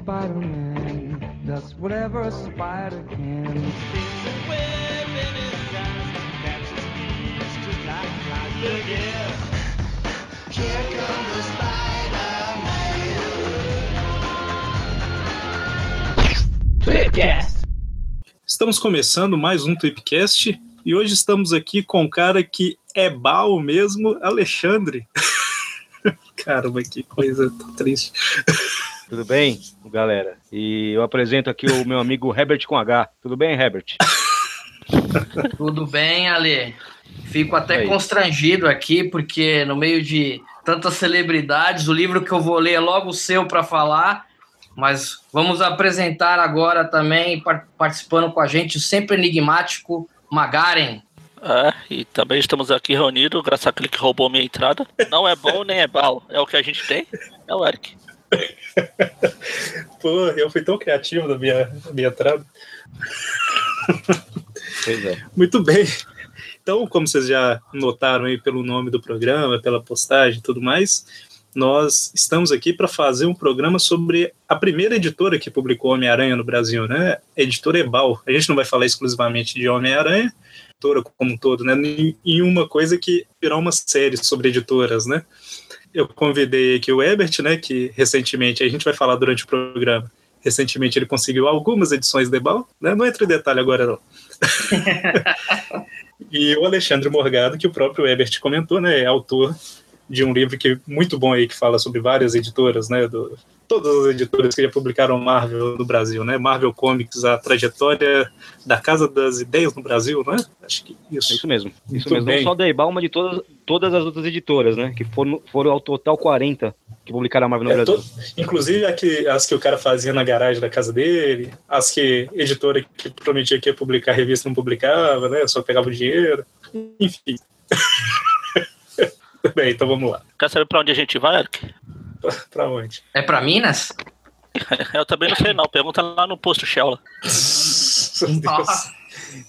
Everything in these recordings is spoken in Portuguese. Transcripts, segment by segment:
Spider-Man does whatever a spider can. There's a web in his eyes that just like flies. Look here. Comes the Spider-Man. Tweepcast. Estamos começando mais um Tweepcast e hoje estamos aqui com um cara que é bal mesmo, Alexandre. Caramba, que coisa triste. Tudo bem, galera? E eu apresento aqui o meu amigo Herbert com H. Tudo bem, Herbert? Tudo bem, Ale? Fico até Aí. constrangido aqui, porque no meio de tantas celebridades, o livro que eu vou ler é logo o seu para falar, mas vamos apresentar agora também, par- participando com a gente, o sempre enigmático Magaren. É, e também estamos aqui reunidos, graças àquele que roubou minha entrada. Não é bom nem é mal, é o que a gente tem. É o Eric. Pô, eu fui tão criativo na minha, na minha entrada. Pois é. Muito bem. Então, como vocês já notaram aí pelo nome do programa, pela postagem e tudo mais, nós estamos aqui para fazer um programa sobre a primeira editora que publicou Homem-Aranha no Brasil, né? Editora Ebal. A gente não vai falar exclusivamente de Homem-Aranha, editora como um todo, né? Em- uma coisa que virou uma série sobre editoras, né? Eu convidei aqui o Ebert, né? Que recentemente, a gente vai falar durante o programa, recentemente ele conseguiu algumas edições da Ebal, né? Não entra em detalhe agora, não. E o Alexandre Morgado, que o próprio Ebert comentou, né, é autor de um livro que muito bom aí que fala sobre várias editoras, né, do, todas as editoras que já publicaram Marvel no Brasil, né, Marvel Comics, a trajetória da Casa das Ideias no Brasil, não é? Acho que É isso. isso mesmo. Isso Muito mesmo. bem. Não só da Ebal, mas de todas, todas as outras editoras, né? Que foram, foram ao total 40 que publicaram a Marvel no É, Brasil. to- inclusive a que- as que o cara fazia na garagem da casa dele, as que editora que prometia que ia publicar a revista não publicava, né? Só pegava o dinheiro. Enfim. Bem, então vamos lá. Quer saber pra onde a gente vai, Eric? Pra onde? É para Minas? Eu também não sei não, pergunta lá no posto Shell.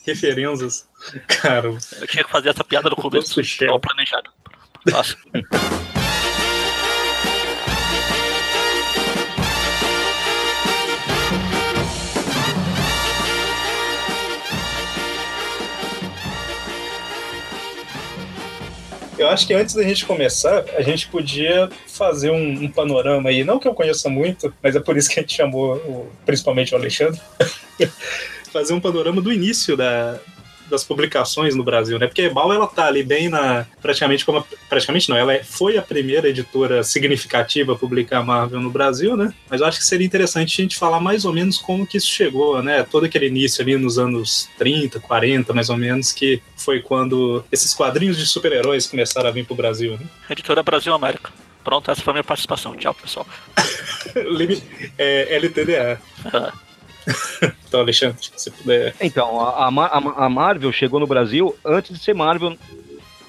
Referências. Cara, Eu tinha que fazer essa piada no começo, Posto Shell. mal planejado. Nossa. eu acho que antes da gente começar, a gente podia fazer um, um panorama aí. Não que eu conheça muito, mas é por isso que a gente chamou o- principalmente o Alexandre. fazer um panorama do início da- das publicações no Brasil, né? Porque a Ebal, ela tá ali bem na... Praticamente como... a- praticamente não, ela é- foi a primeira editora significativa a publicar Marvel no Brasil, né? Mas eu acho que seria interessante a gente falar mais ou menos como que isso chegou, né? Todo aquele início ali nos anos 30, 40, mais ou menos, que foi quando esses quadrinhos de super-heróis começaram a vir pro Brasil, né? Editora Brasil América. Pronto, essa foi a minha participação. Tchau, pessoal. É, LTDA. Então, Alexandre, se puder... Então, a, a, a- Marvel chegou no Brasil antes de ser Marvel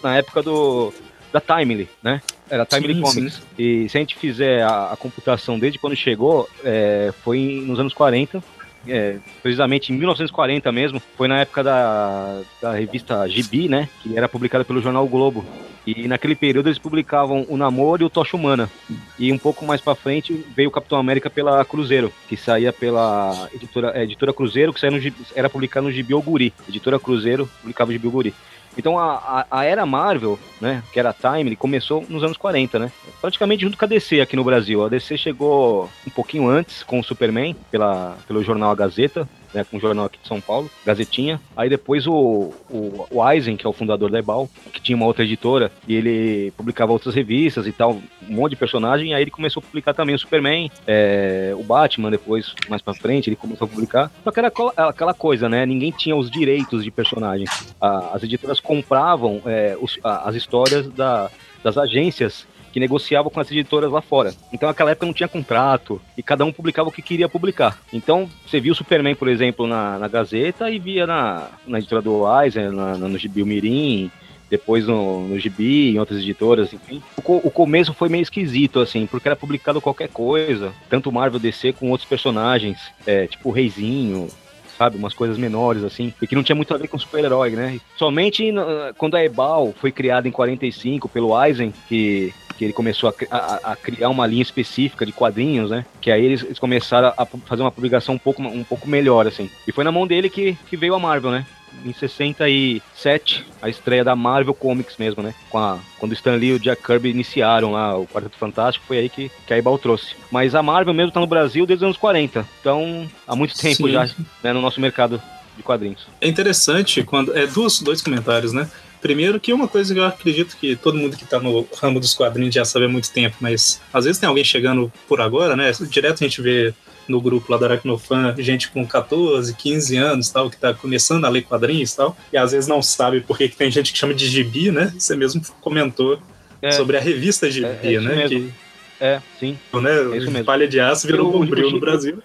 na época do da Timely, né? Era Timely Sim, Comics. E se a gente fizer a, a computação desde quando chegou, é, foi nos anos 40, é, precisamente em 1940 mesmo, foi na época da, da revista Gibi, né? Que era publicada pelo jornal o Globo. E naquele período eles publicavam o Namoro e o Tocha Humana. E um pouco mais pra frente veio o Capitão América pela Cruzeiro, que saía pela editora, é, editora Cruzeiro, que saía no, era publicado no Gibi Oguri. Editora Cruzeiro publicava o Gibi Oguri. Então a, a, a era Marvel, né, que era Time, começou nos anos 40, né? Praticamente junto com a DC aqui no Brasil. A DC chegou um pouquinho antes com o Superman, pela, pelo jornal A Gazeta, né, com o jornal aqui de São Paulo, Gazetinha. Aí depois o, o, o Eisen, que é o fundador da Ebal, que tinha uma outra editora, e ele publicava outras revistas e tal, um monte de personagem, aí ele começou a publicar também o Superman, é, o Batman, depois, mais pra frente, ele começou a publicar. Só que era aquela- aquela coisa, né? Ninguém tinha os direitos de personagem. A- as editoras compravam é, os- a- as histórias da- das agências que negociavam com as editoras lá fora. Então naquela época não tinha contrato e cada um publicava o que queria publicar. Então você via o Superman, por exemplo, na, na Gazeta e via na, na editora do Eisen, na, na, no Gibi Mirim, depois no, no Gibi, em outras editoras, enfim. O, o começo foi meio esquisito, assim, porque era publicado qualquer coisa, tanto Marvel DC com outros personagens, é, tipo o Reizinho, sabe? Umas coisas menores, assim, e que não tinha muito a ver com super-herói, né? Somente quando a Ebal foi criada em 45 pelo Eisen, que que ele começou a, a- a criar uma linha específica de quadrinhos, né? Que aí eles, eles começaram a fazer uma publicação um pouco, um pouco melhor, assim. E foi na mão dele que, que veio a Marvel, né? Em 67, a estreia da Marvel Comics mesmo, né? A, quando o Stan Lee e o Jack Kirby iniciaram lá o Quarteto Fantástico, foi aí que, que a Ebal trouxe. Mas a Marvel mesmo tá no Brasil desde os anos 40, então há muito tempo Sim. já né, no nosso mercado de quadrinhos. É interessante quando. É duas, dois comentários, né? Primeiro, que é uma coisa que eu acredito que todo mundo que tá no ramo dos quadrinhos já sabe há muito tempo, mas às vezes tem alguém chegando por agora, né? Direto a gente vê no grupo lá da Aracnofan gente com 14, 15 anos tal, que tá começando a ler quadrinhos e tal, e às vezes não sabe por que que tem gente que chama de gibi, né? Você mesmo comentou É. sobre a revista É, gibi, é isso né? mesmo. É, sim. Que, né, É isso mesmo. palha de aço virou bombril no Brasil.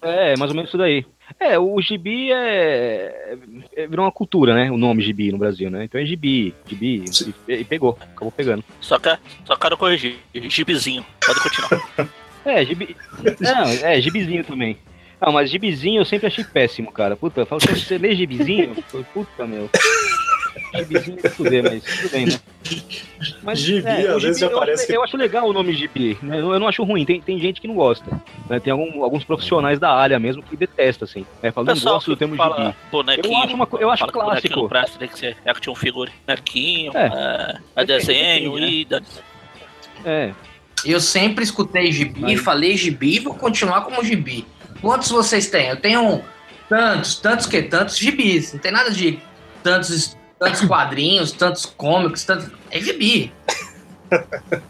É, mais ou menos isso daí. É, o gibi é, é- virou uma cultura, né? O nome gibi no Brasil, né? Então é gibi, gibi, e, e pegou, acabou pegando. Só, que, só quero corrigir. Gibizinho. Pode continuar. É, gibi. Não, é, gibizinho também. Não, mas gibizinho eu sempre achei péssimo, cara. Puta, eu falo, "Pô, você lê gibizinho? Puta, meu. Gibizinho é fuder, mas tudo bem, né? Mas, Gibi, é, o às vezes já eu, parece acho, que- eu acho legal o nome gibi, né? Eu, eu não acho ruim, tem, tem gente que não gosta. né? Tem algum- alguns profissionais da área mesmo que detesta, assim. É, fala, não Pessoal gosto do termo fala gibi. bonequinho. Eu acho uma eu acho clássico. presta, tem que ser action figure. Bonequinho, É. é, é desenho, né? e É, Eu sempre escutei gibi, Mas- falei gibi e vou continuar como gibi. Quantos vocês têm? Eu tenho tantos, tantos que? Tantos gibis. Não tem nada de tantos, tantos quadrinhos, tantos cômicos, tantos... É gibi.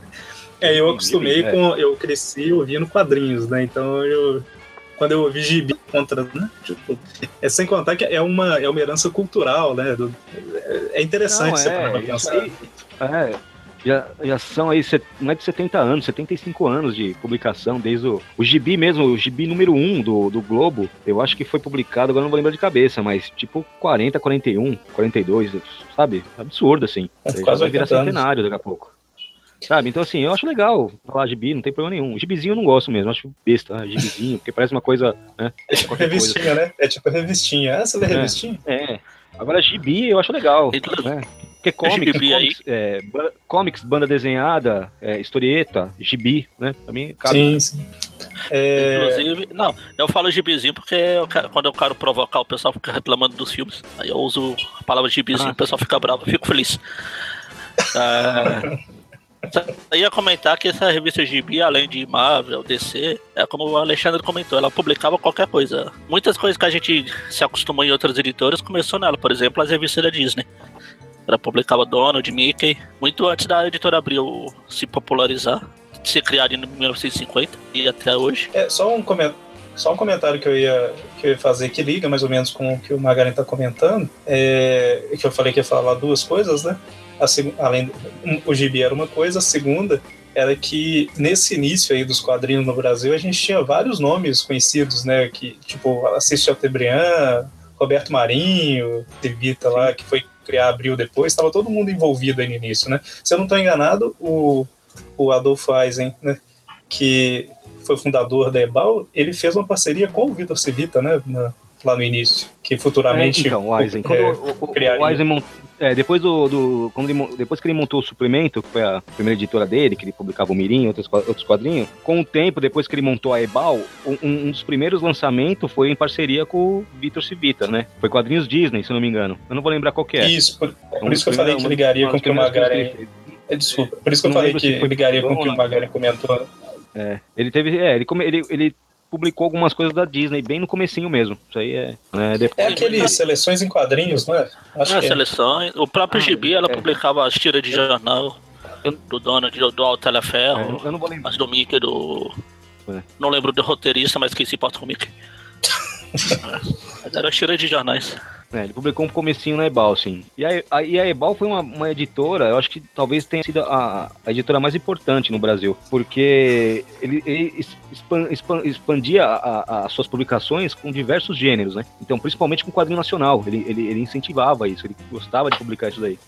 É, eu acostumei É. com. Eu cresci ouvindo quadrinhos, né? Então eu. Quando eu ouvi gibi contra, né? Tipo, é sem contar que é uma, é uma herança cultural, né? do- é- é interessante Não, você é, parar pra isso pensar. aí- é, já, já são aí, é de 70 anos, 75 anos de publicação, desde o, o gibi mesmo, o gibi número 1 do, do Globo, eu acho que foi publicado, agora não vou lembrar de cabeça, mas tipo 40, 41, 42, sabe? Absurdo, assim. É, quase vai virar 80 anos. centenário daqui a pouco. Sabe? Então, assim, eu acho legal falar gibi, não tem problema nenhum. Gibizinho eu não gosto mesmo, acho besta, ah, gibizinho, porque parece uma coisa, né? É tipo qualquer coisa. revistinha, né? É tipo revistinha. Ah, você lê É. revistinha? É. Agora, gibi eu acho legal. E tudo- né? Porque comics, gibi aí? comics, é, ba- comics, banda desenhada, é, historieta, gibi, né? Cabe. Sim, sim. É, Inclusive, não, eu falo gibizinho porque eu quando eu quero provocar o pessoal fica reclamando dos filmes. Aí eu uso a palavra gibizinho, Ah. o pessoal fica bravo, eu fico feliz. É, eu ia comentar que essa revista Gibi, além de Marvel, DC, é como o Alexandre comentou, ela publicava qualquer coisa. Muitas coisas que a gente se acostumou em outras editoras começou nela, por exemplo, as revistas da Disney. Ela publicava Donald, Mickey, muito antes da editora Abril se popularizar, ser criada em 1950 e até hoje. é, só um comentário. Só um comentário que eu, ia, que eu ia fazer que liga mais ou menos com o que o Magarin está comentando, é, que eu falei que ia falar duas coisas, né? A além um, o gibi era uma coisa, a segunda era que nesse início aí dos quadrinhos no Brasil a gente tinha vários nomes conhecidos, né? Que tipo Assis Chateaubriand, Roberto Marinho, Devita lá, que foi criar Abril depois, estava todo mundo envolvido aí no início, né? Se eu não estou enganado, o, o Adolfo Eisen, né? Que foi fundador da Ebal, ele fez uma parceria com o Vitor Civita, né? na- lá no início, que futuramente É, então, o Eisen. É, o, o, o Eisen mont- é, depois do, do- quando ele depois que ele montou o Suplemento, que foi a primeira editora dele, que ele publicava o Mirim, outros, outros quadrinhos, com o tempo, depois que ele montou a Ebal, um, um dos primeiros lançamentos foi em parceria com o Vitor Civita, né? Foi quadrinhos Disney, se não me engano. Eu não vou lembrar qual que é. Isso, por, por isso que eu falei que ligaria com o que o Magaren. Desculpa, por isso que eu falei que ligaria com o que o Magaren comentou. É, ele teve. É, ele, ele, ele publicou algumas coisas da Disney bem no comecinho mesmo. Isso aí é. né, É depois, aquele seleções em quadrinhos, não é? Acho Nas que é. seleções, o próprio Ah, Gibi, ela é. publicava as tiras de jornal Eu- do Donald, do, do Alto é, Teleferro, eu não vou lembrar. as do Mickey, do... É. Não lembro do roteirista, mas quem se importa com o Mickey. Mas Era as tiras de jornais. É, ele publicou um comecinho na Ebal, sim. E a, a, e a Ebal foi uma, uma editora, eu acho que talvez tenha sido a, a editora mais importante no Brasil, porque ele, ele expandia as suas publicações com diversos gêneros, né? Então, principalmente com quadrinho nacional, ele, ele, ele incentivava isso, ele gostava de publicar isso daí.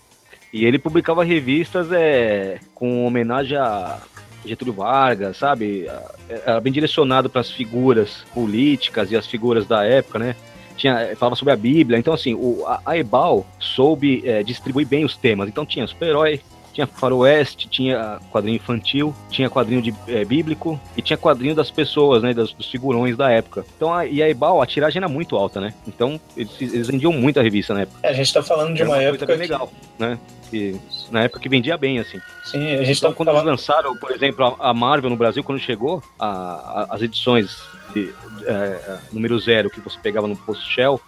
E ele publicava revistas é, com homenagem a Getúlio Vargas, sabe? Era bem direcionado para as figuras políticas e as figuras da época, né? Tinha, eh, falava sobre a Bíblia. Então, assim, o, a, a Ebal soube eh, distribuir bem os temas. Então, tinha super-herói, Tinha faroeste, tinha quadrinho infantil, tinha quadrinho de, é, bíblico e tinha quadrinho das pessoas, né? Das, dos figurões da época. Então, a, e a Ebal, a tiragem era muito alta, né? Então, eles, eles vendiam muito a revista na época. É, a gente tá falando de uma, coisa época bem que- legal, né? Que, na época que vendia bem, assim. Sim, a gente Então, tá quando eles falando. lançaram, por exemplo, a a Marvel no Brasil, quando chegou, a- as edições de, é, número zero que você pegava no Post Shell,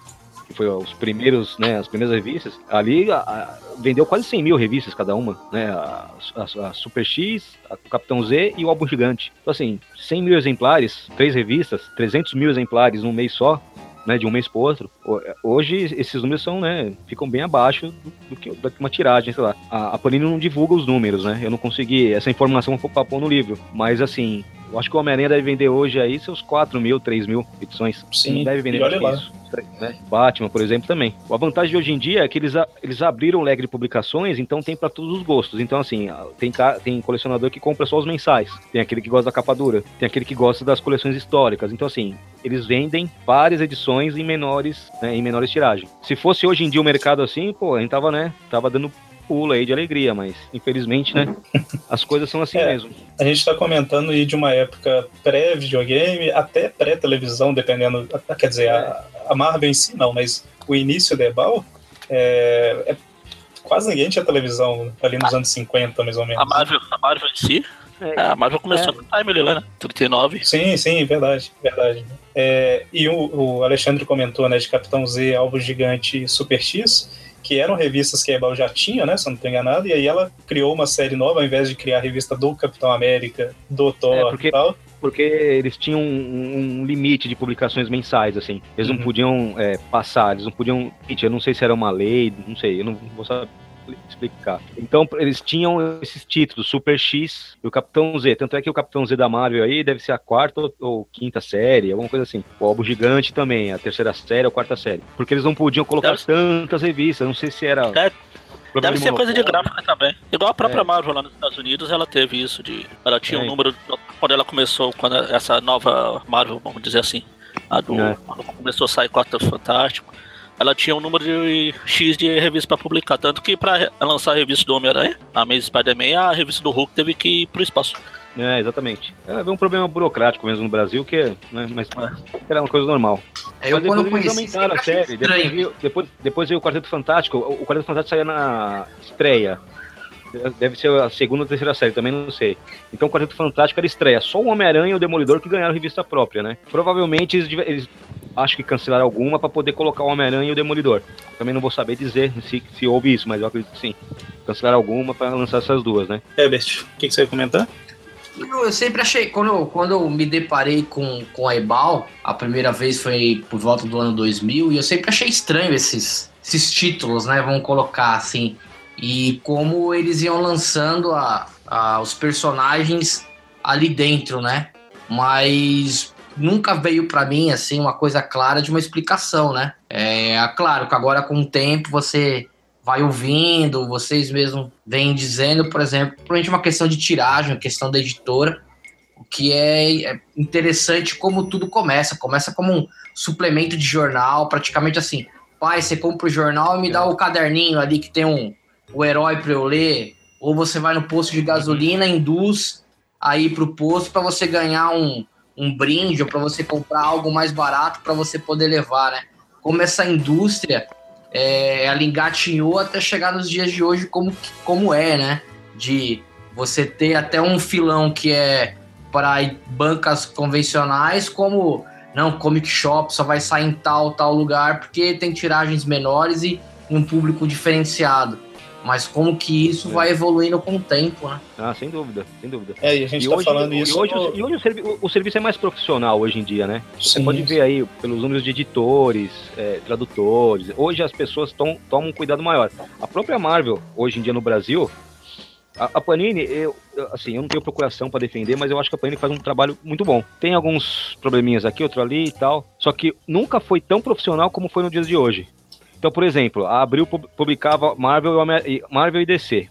que foi os primeiros, né, as primeiras revistas, ali a- a- vendeu quase 100 mil revistas cada uma, né, a, a- Super X, o Capitão Z e o Álbum Gigante. Então, assim, 100 mil exemplares, três revistas, 300 mil exemplares num mês só, né, de um mês pro outro. Ho- Hoje esses números são, né, ficam bem abaixo do, do que do que uma tiragem, sei lá. A, a Panini não divulga os números, né? Eu não consegui essa informação pra pôr no livro, mas assim, eu acho que o Homem-Aranha deve vender hoje aí seus 4 mil, 3 mil edições. Sim, não deve vender mais que isso. Né? Batman, por exemplo, também. A vantagem de hoje em dia é que eles, a- eles abriram o leque de publicações, então tem pra todos os gostos. Então, assim, tem, tem colecionador que compra só os mensais, tem aquele que gosta da capa dura, tem aquele que gosta das coleções históricas. Então, assim, eles vendem várias edições em menores, né, em menores tiragens. Se fosse hoje em dia o mercado assim, pô, a gente tava, né, tava dando pulo aí de alegria, mas infelizmente, né, as coisas são assim É. mesmo. A gente tá comentando aí de uma época pré-videogame, até pré-televisão, dependendo. Quer dizer, a, a Marvel em si não, mas o início da Ebal é, é- quase ninguém tinha televisão ali nos anos 50, mais ou menos. A Marvel, a Marvel em si, É, é, a Marvel começou no time ali, né? 39. Sim, sim, verdade, verdade. É, e o, o Alexandre comentou, né, de Capitão Z, Alvo Gigante e Super X, que eram revistas que a Ebal já tinha, né, se eu não estou enganado, e aí ela criou uma série nova, ao invés de criar a revista do Capitão América, do Thor É, porque- e tal. porque eles tinham um, um limite de publicações mensais, assim. Eles não Uhum. podiam é, passar, eles não podiam. Eu não sei se era uma lei, não sei, eu não vou saber explicar. Então, eles tinham esses títulos, Super X e o Capitão Z. Tanto é que o Capitão Z da Marvel aí deve ser a quarta ou, ou quinta série, alguma coisa assim. O Albo Gigante também, a terceira série ou quarta série. Porque eles não podiam colocar Deve- tantas revistas, não sei se era. Deve- problema Deve ser coisa de gráfica também. Igual a própria É. Marvel lá nos Estados Unidos, ela teve isso de. Ela tinha É. um número. Quando ela começou, quando essa nova Marvel, vamos dizer assim, a do. É. Quando começou a sair Quarto Fantástico, ela tinha um número de X de revista pra publicar. Tanto que pra re- lançar a revista do Homem-Aranha, a Amazing Spider-Man, a revista do Hulk teve que ir pro espaço. É, exatamente. É um problema burocrático mesmo no Brasil, que é, né, mas era uma coisa normal. É, Eu Mas quando depois eles conheci, aumentaram a série. Depois depois, depois veio o Quarteto Fantástico. O o Quarteto Fantástico saía na estreia. Deve ser a segunda ou terceira série, também não sei. Então o Quarteto Fantástico era estreia. Só o Homem-Aranha e o Demolidor que ganharam revista própria, né? Provavelmente eles, eles acho que cancelaram alguma pra poder colocar o Homem-Aranha e o Demolidor. Também não vou saber dizer se, se houve isso, mas eu acredito que sim. Cancelaram alguma pra lançar essas duas, né? Herbert, o que, que você ia comentar? Eu, eu sempre achei, quando eu, quando eu me deparei com, com a Ebal, a primeira vez foi por volta do ano 2000, e eu sempre achei estranho esses, esses títulos, né? Vamos colocar assim. E como eles iam lançando a, a- os personagens ali dentro, né? Mas nunca veio pra mim, assim, uma coisa clara de uma explicação, né? É claro que agora com o tempo você vai ouvindo, vocês mesmos vêm dizendo, por exemplo, provavelmente uma questão de tiragem, questão da editora, o que é, é interessante como tudo começa. Começa como um suplemento de jornal, praticamente assim. Pai, você compra o jornal e me dá o caderninho ali que tem um, o herói para eu ler. Ou você vai no posto de gasolina, induz aí pro posto para você ganhar um, um brinde ou para você comprar algo mais barato para você poder levar, né? Como essa indústria é, ela engatinhou até chegar nos dias de hoje como, como é, né? De você ter até um filão que é para bancas convencionais, como não, comic shop só vai sair em tal, tal lugar, porque tem tiragens menores e um público diferenciado. Mas como que isso É. vai evoluindo com o tempo, né? Ah, sem dúvida, sem dúvida. É, e a gente E tá hoje, falando e isso. hoje, no- o- e hoje o, servi- o- o serviço é mais profissional hoje em dia, né? Você Sim. pode ver aí pelos números de editores, é, tradutores. Hoje as pessoas tom- tomam um cuidado maior. A própria Marvel, hoje em dia no Brasil, a, a Panini, eu, eu- assim, eu não tenho procuração para defender, mas eu acho que a Panini faz um trabalho muito bom. Tem alguns probleminhas aqui, outro ali e tal. Só que nunca foi tão profissional como foi no dia de hoje. Então, por exemplo, a Abril pub- publicava Marvel e Marvel e DC.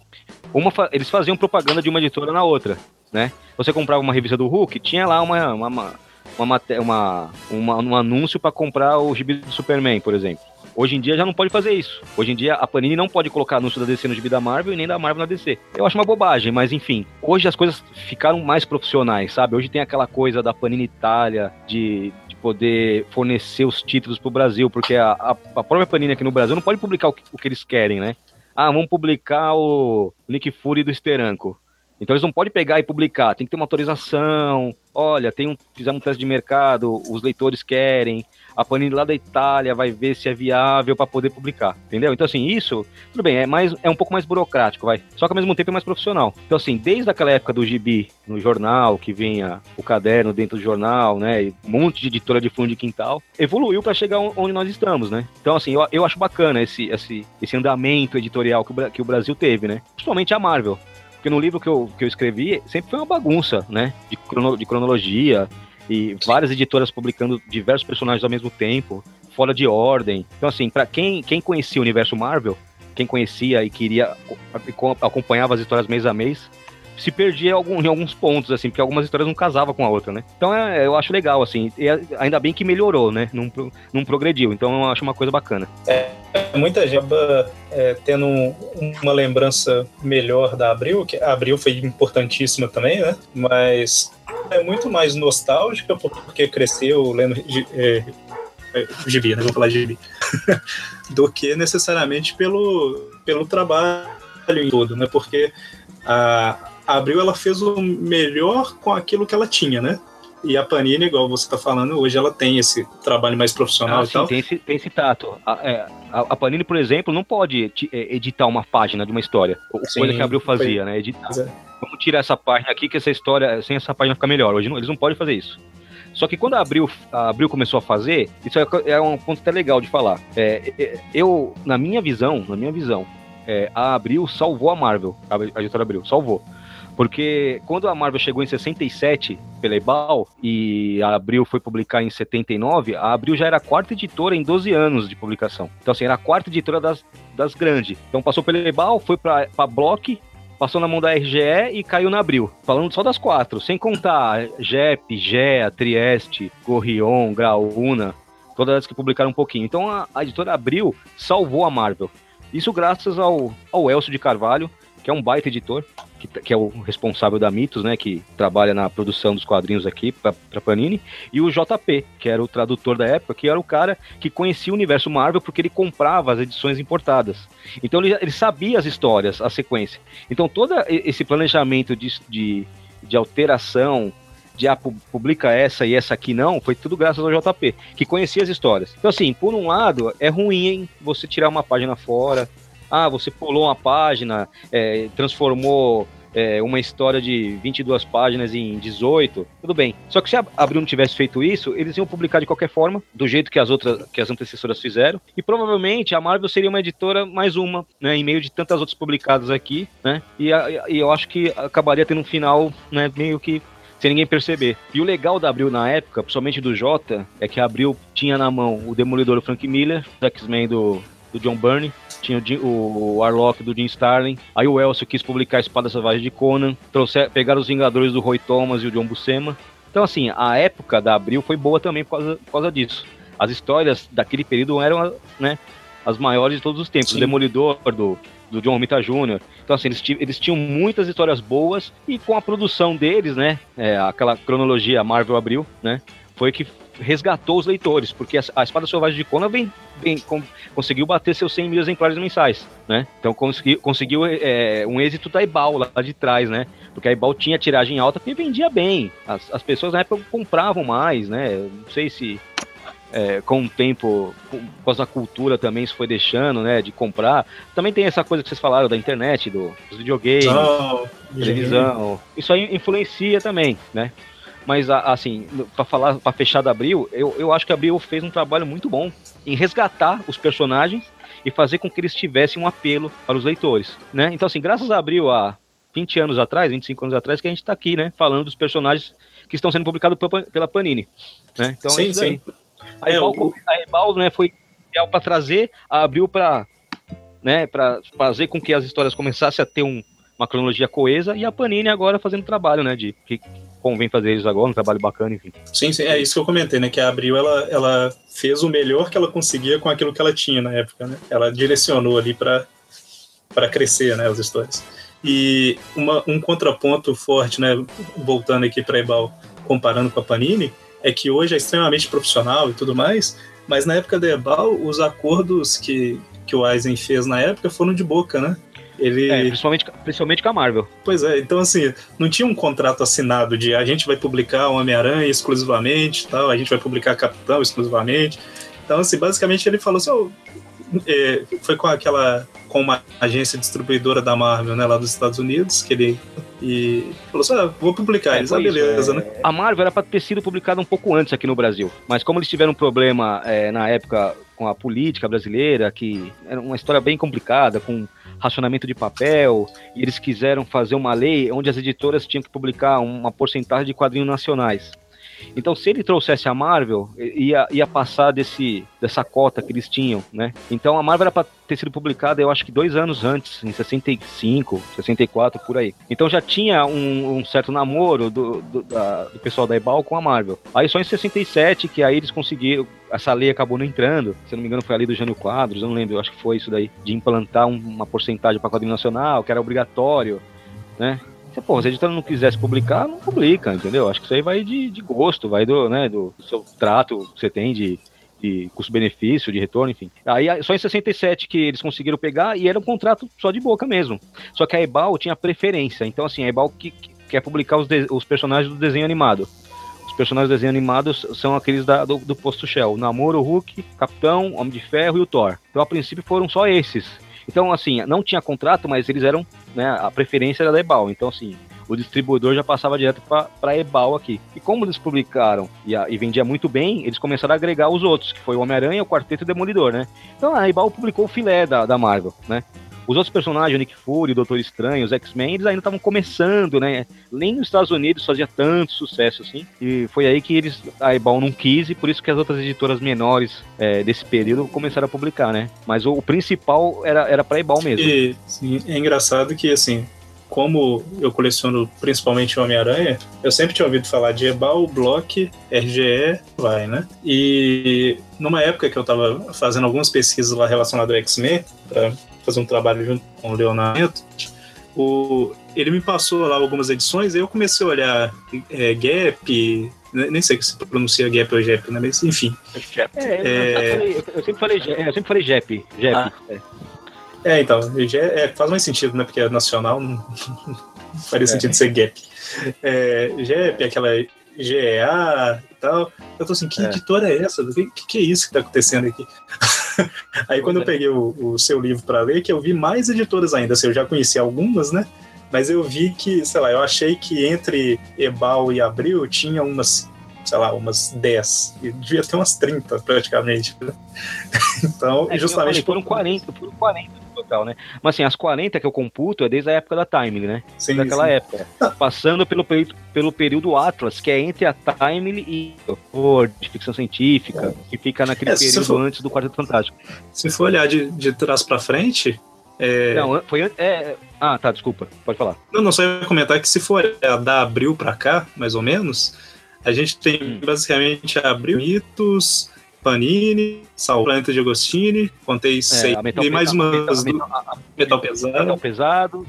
Uma, eles faziam propaganda de uma editora na outra, né? Você comprava uma revista do Hulk, tinha lá uma, uma, uma, uma, uma- uma- um anúncio para comprar o gibi do Superman, por exemplo. Hoje em dia já não pode fazer isso. Hoje em dia a Panini não pode colocar anúncio da DC no gibi da Marvel e nem da Marvel na DC. Eu acho uma bobagem, mas enfim. Hoje as coisas ficaram mais profissionais, sabe? Hoje tem aquela coisa da Panini Itália, de poder fornecer os títulos pro Brasil, porque a, a, a própria Panini aqui no Brasil não pode publicar o que, o que eles querem, né? Ah, vamos publicar o Nick Fury do Steranko. Então eles não podem pegar e publicar, tem que ter uma autorização. Olha, tem um, fizemos um teste de mercado, os leitores querem. A Panini lá da Itália vai ver se é viável para poder publicar, entendeu? Então assim, isso, tudo bem, é mais é um pouco mais burocrático, vai. Só que ao mesmo tempo é mais profissional. Então assim, desde aquela época do gibi no jornal, que vinha o caderno dentro do jornal, né, e um monte de editora de fundo de quintal, evoluiu para chegar onde nós estamos, né? Então assim, eu, eu acho bacana esse, esse, esse andamento editorial que o, que o Brasil teve, né? Principalmente a Marvel. Porque no livro que eu, que eu escrevi, sempre foi uma bagunça, né? De, crono, de cronologia, e várias editoras publicando diversos personagens ao mesmo tempo, fora de ordem. Então, assim, para quem, quem conhecia o universo Marvel, quem conhecia e queria acompanhava as histórias mês a mês, se perdia em, alguns pontos, assim, porque algumas histórias não casavam com a outra, né? Então é, eu acho legal, assim, e ainda bem que melhorou, né? Não, não progrediu, então eu acho uma coisa bacana. É, muita gente é, tendo uma lembrança melhor da Abril, que a Abril foi importantíssima também, né? Mas é muito mais nostálgica porque cresceu lendo é, é, gibi, né? Vou falar gibi. do que necessariamente pelo, pelo trabalho em todo, né? Porque a, a Abril ela fez o melhor com aquilo que ela tinha, né? E a Panini, igual você está falando, hoje ela tem esse trabalho mais profissional ah, e sim, tal. Tem esse, tem esse tato. A, é, a, Panini, por exemplo, não pode é, editar uma página de uma história. Sim, coisa que a Abril fazia, foi. né? Editar. É. Vamos tirar essa página aqui, que essa história, sem essa página fica melhor. Hoje não, eles não podem fazer isso. Só que quando a Abril, a Abril começou a fazer, isso é, é um ponto até legal de falar. É, é, eu, na minha visão, na minha visão, é, a Abril salvou a Marvel, a, a editora Abril, salvou. Porque quando a Marvel chegou em 67 pela Ebal e a Abril foi publicar em 79, a Abril já era a quarta editora em 12 anos de publicação. Então, assim, era a quarta editora das, das grandes. Então, passou pela Ebal, foi para Block, passou na mão da RGE e caiu na Abril. Falando só das quatro, sem contar JEP, GEA, Trieste, Gorrion, Graúna, todas as que publicaram um pouquinho. Então, a, a editora Abril salvou a Marvel. Isso graças ao, ao Elcio de Carvalho, que é um baita editor, que, que, é o responsável da Mitos, né, que trabalha na produção dos quadrinhos aqui para Panini, e o JP, que era o tradutor da época, que era o cara que conhecia o universo Marvel porque ele comprava as edições importadas. Então ele, ele sabia as histórias, a sequência. Então todo esse planejamento de, de, de alteração, de ah, publica essa e essa aqui não, foi tudo graças ao JP, que conhecia as histórias. Então, assim, por um lado, é ruim hein, você tirar uma página fora, ah, você pulou uma página, é, transformou é, uma história de 22 páginas em 18, tudo bem. Só que se a Abril não tivesse feito isso, eles iam publicar de qualquer forma, do jeito que as outras, que as antecessoras fizeram, e provavelmente a Marvel seria uma editora mais uma, né, em meio de tantas outras publicadas aqui, né, e, a, e eu acho que acabaria tendo um final, né, meio que sem ninguém perceber. E o legal da Abril na época, principalmente do Jota, é que a Abril tinha na mão o Demolidor do Frank Miller, o X-Men do, do John Byrne, tinha o, o Warlock do Jim Starlin, aí o Elcio quis publicar a Espada Selvagem de Conan, trouxer, pegaram os Vingadores do Roy Thomas e o John Buscema. Então, assim, a época da Abril foi boa também por causa, por causa disso. As histórias daquele período eram, né, as maiores de todos os tempos. Sim. O Demolidor do, do John Romita Jr. Então, assim, eles, eles, tinham muitas histórias boas e com a produção deles, né, é, aquela cronologia Marvel Abril, né, foi que resgatou os leitores, porque a, a Espada Selvagem de Conan vem, vem com, conseguiu bater seus 100 mil exemplares mensais, né? Então consegui, conseguiu é, um êxito da Ebal lá de trás, né? Porque a Ebal tinha tiragem alta porque vendia bem. As, as pessoas na época compravam mais, né? Não sei se é, com o tempo, com, com a cultura também isso foi deixando, né, de comprar. Também tem essa coisa que vocês falaram da internet, do, dos videogames, oh, televisão. Isso aí influencia também, né? Mas assim, para falar, para fechar da Abril, eu, eu acho que a Abril fez um trabalho muito bom em resgatar os personagens e fazer com que eles tivessem um apelo para os leitores, né? Então assim, graças a Abril há 20 anos atrás, 25 anos atrás que a gente está aqui, né, falando dos personagens que estão sendo publicados pela Panini, né? Então sim, é sim. A Ebal, a Ebal né, foi ideal para trazer, a Abril para né, para fazer com que as histórias começassem a ter um, uma cronologia coesa, e a Panini agora fazendo trabalho, né? De convém fazer eles agora, um trabalho bacana, enfim. Sim, sim, é isso que eu comentei, né? Que a Abril ela, ela fez o melhor que ela conseguia com aquilo que ela tinha na época, né? Ela direcionou ali para crescer, né, as histórias. E uma, um contraponto forte, né, voltando aqui para Ebal, comparando com a Panini, é que hoje é extremamente profissional e tudo mais, mas na época da Ebal, os acordos que, que o Eisen fez na época foram de boca, né? Ele, É, principalmente, principalmente com a Marvel. Pois é, então assim, não tinha um contrato assinado de a gente vai publicar o Homem-Aranha exclusivamente, tal, a gente vai publicar Capitão exclusivamente. Então, assim, basicamente ele falou assim, "Ô, é, foi com aquela com uma agência distribuidora da Marvel, né, lá dos Estados Unidos, que ele e falou assim, ah, vou publicar, É, eles, ah, beleza, é. né? A Marvel era para ter sido publicada um pouco antes aqui no Brasil, mas como eles tiveram um problema é, na época com a política brasileira, que era uma história bem complicada, com racionamento de papel, e eles quiseram fazer uma lei onde as editoras tinham que publicar uma porcentagem de quadrinhos nacionais. Então, se ele trouxesse a Marvel, ia, ia passar desse, dessa cota que eles tinham, né? Então, a Marvel era para ter sido publicada, eu acho que dois anos antes, em 65, 64, por aí. Então, já tinha um, um certo namoro do, do, da- do pessoal da Ebal com a Marvel. Aí, só em 67, que aí eles conseguiram, essa lei acabou não entrando, se não me engano foi a lei do Jânio Quadros, eu não lembro, eu acho que foi isso daí, de implantar um- uma porcentagem para quadrinho nacional, que era obrigatório, né? Se pô, se a editora não quisesse publicar, não publica, entendeu? Acho que isso aí vai de, de gosto, vai do, né, do seu trato que você tem de, de custo-benefício, de retorno, enfim. Aí só em 67 que eles conseguiram pegar e era um contrato só de boca mesmo. Só que a Ebal tinha preferência. Então, assim, a Ebal que, que quer publicar os, de- os personagens do desenho animado. Os personagens do desenho animados são aqueles da- do, do posto Shell. O Namoro, o Hulk, Capitão, Homem de Ferro e o Thor. Então, a princípio, foram só esses. Então, assim, não tinha contrato, mas eles eram, né, a preferência era da Ebal. Então, assim, o distribuidor já passava direto para a Ebal aqui. E como eles publicaram e, a- e vendia muito bem, eles começaram a agregar os outros, que foi o Homem-Aranha, o Quarteto e o Demolidor, né? Então a Ebal publicou o filé da, da Marvel, né? Os outros personagens, o Nick Fury, o Doutor Estranho, os X-Men, eles ainda estavam começando, né? Nem nos Estados Unidos fazia tanto sucesso assim. E foi aí que eles, a Ebal não quis e por isso que as outras editoras menores é, desse período começaram a publicar, né? Mas o, o principal era, era pra Ebal mesmo. E sim, é engraçado que, assim, como eu coleciono principalmente Homem-Aranha, eu sempre tinha ouvido falar de Ebal, Block, RGE, vai, né? E numa época que eu tava fazendo algumas pesquisas lá relacionadas ao X-Men, pra fazer um trabalho junto com o Leonardo, o, ele me passou lá algumas edições e eu comecei a olhar é, Gap, né, nem sei se pronuncia Gap ou Gap, né? Mas enfim. É, eu, É. eu eu sempre falei, eu sempre falei Jep. Jep. Ah. é. É, então, é, faz mais sentido, né? Porque é nacional, não, não faria sentido ser Gap. É, Gap, aquela GEA tal. Eu tô assim, que É. editora é essa? O que, que, é isso que tá acontecendo aqui? Aí quando eu é. peguei o, o seu livro para ler, que eu vi mais editoras ainda. Assim, eu já conheci algumas, né? Mas eu vi que, sei lá, eu achei que entre Ebal e Abril tinha umas, sei lá, umas 10. E devia ter umas 30 praticamente. né? Então, É, justamente falei, foram 40, foram 40 no total, né? Mas assim, as 40 que eu computo é desde a época da Timely, né? sim, daquela sim. época. Passando pelo, período- pelo período Atlas, que é entre a Timely e o de ficção científica, que fica naquele É, período for- antes do Quarteto Fantástico. Se for olhar de, de trás para frente, é, Não, foi antes. É... Ah, tá, desculpa. Pode falar. Não, não, só ia comentar que se for é, da abril pra cá, mais ou menos, a gente tem Hum. basicamente abril, Mitos, Panini, Sal Planeta de Agostini, contei seis, É, a metal, e mais Metal- umas Metal- do a- a- Metal Metal Pesado. pesado.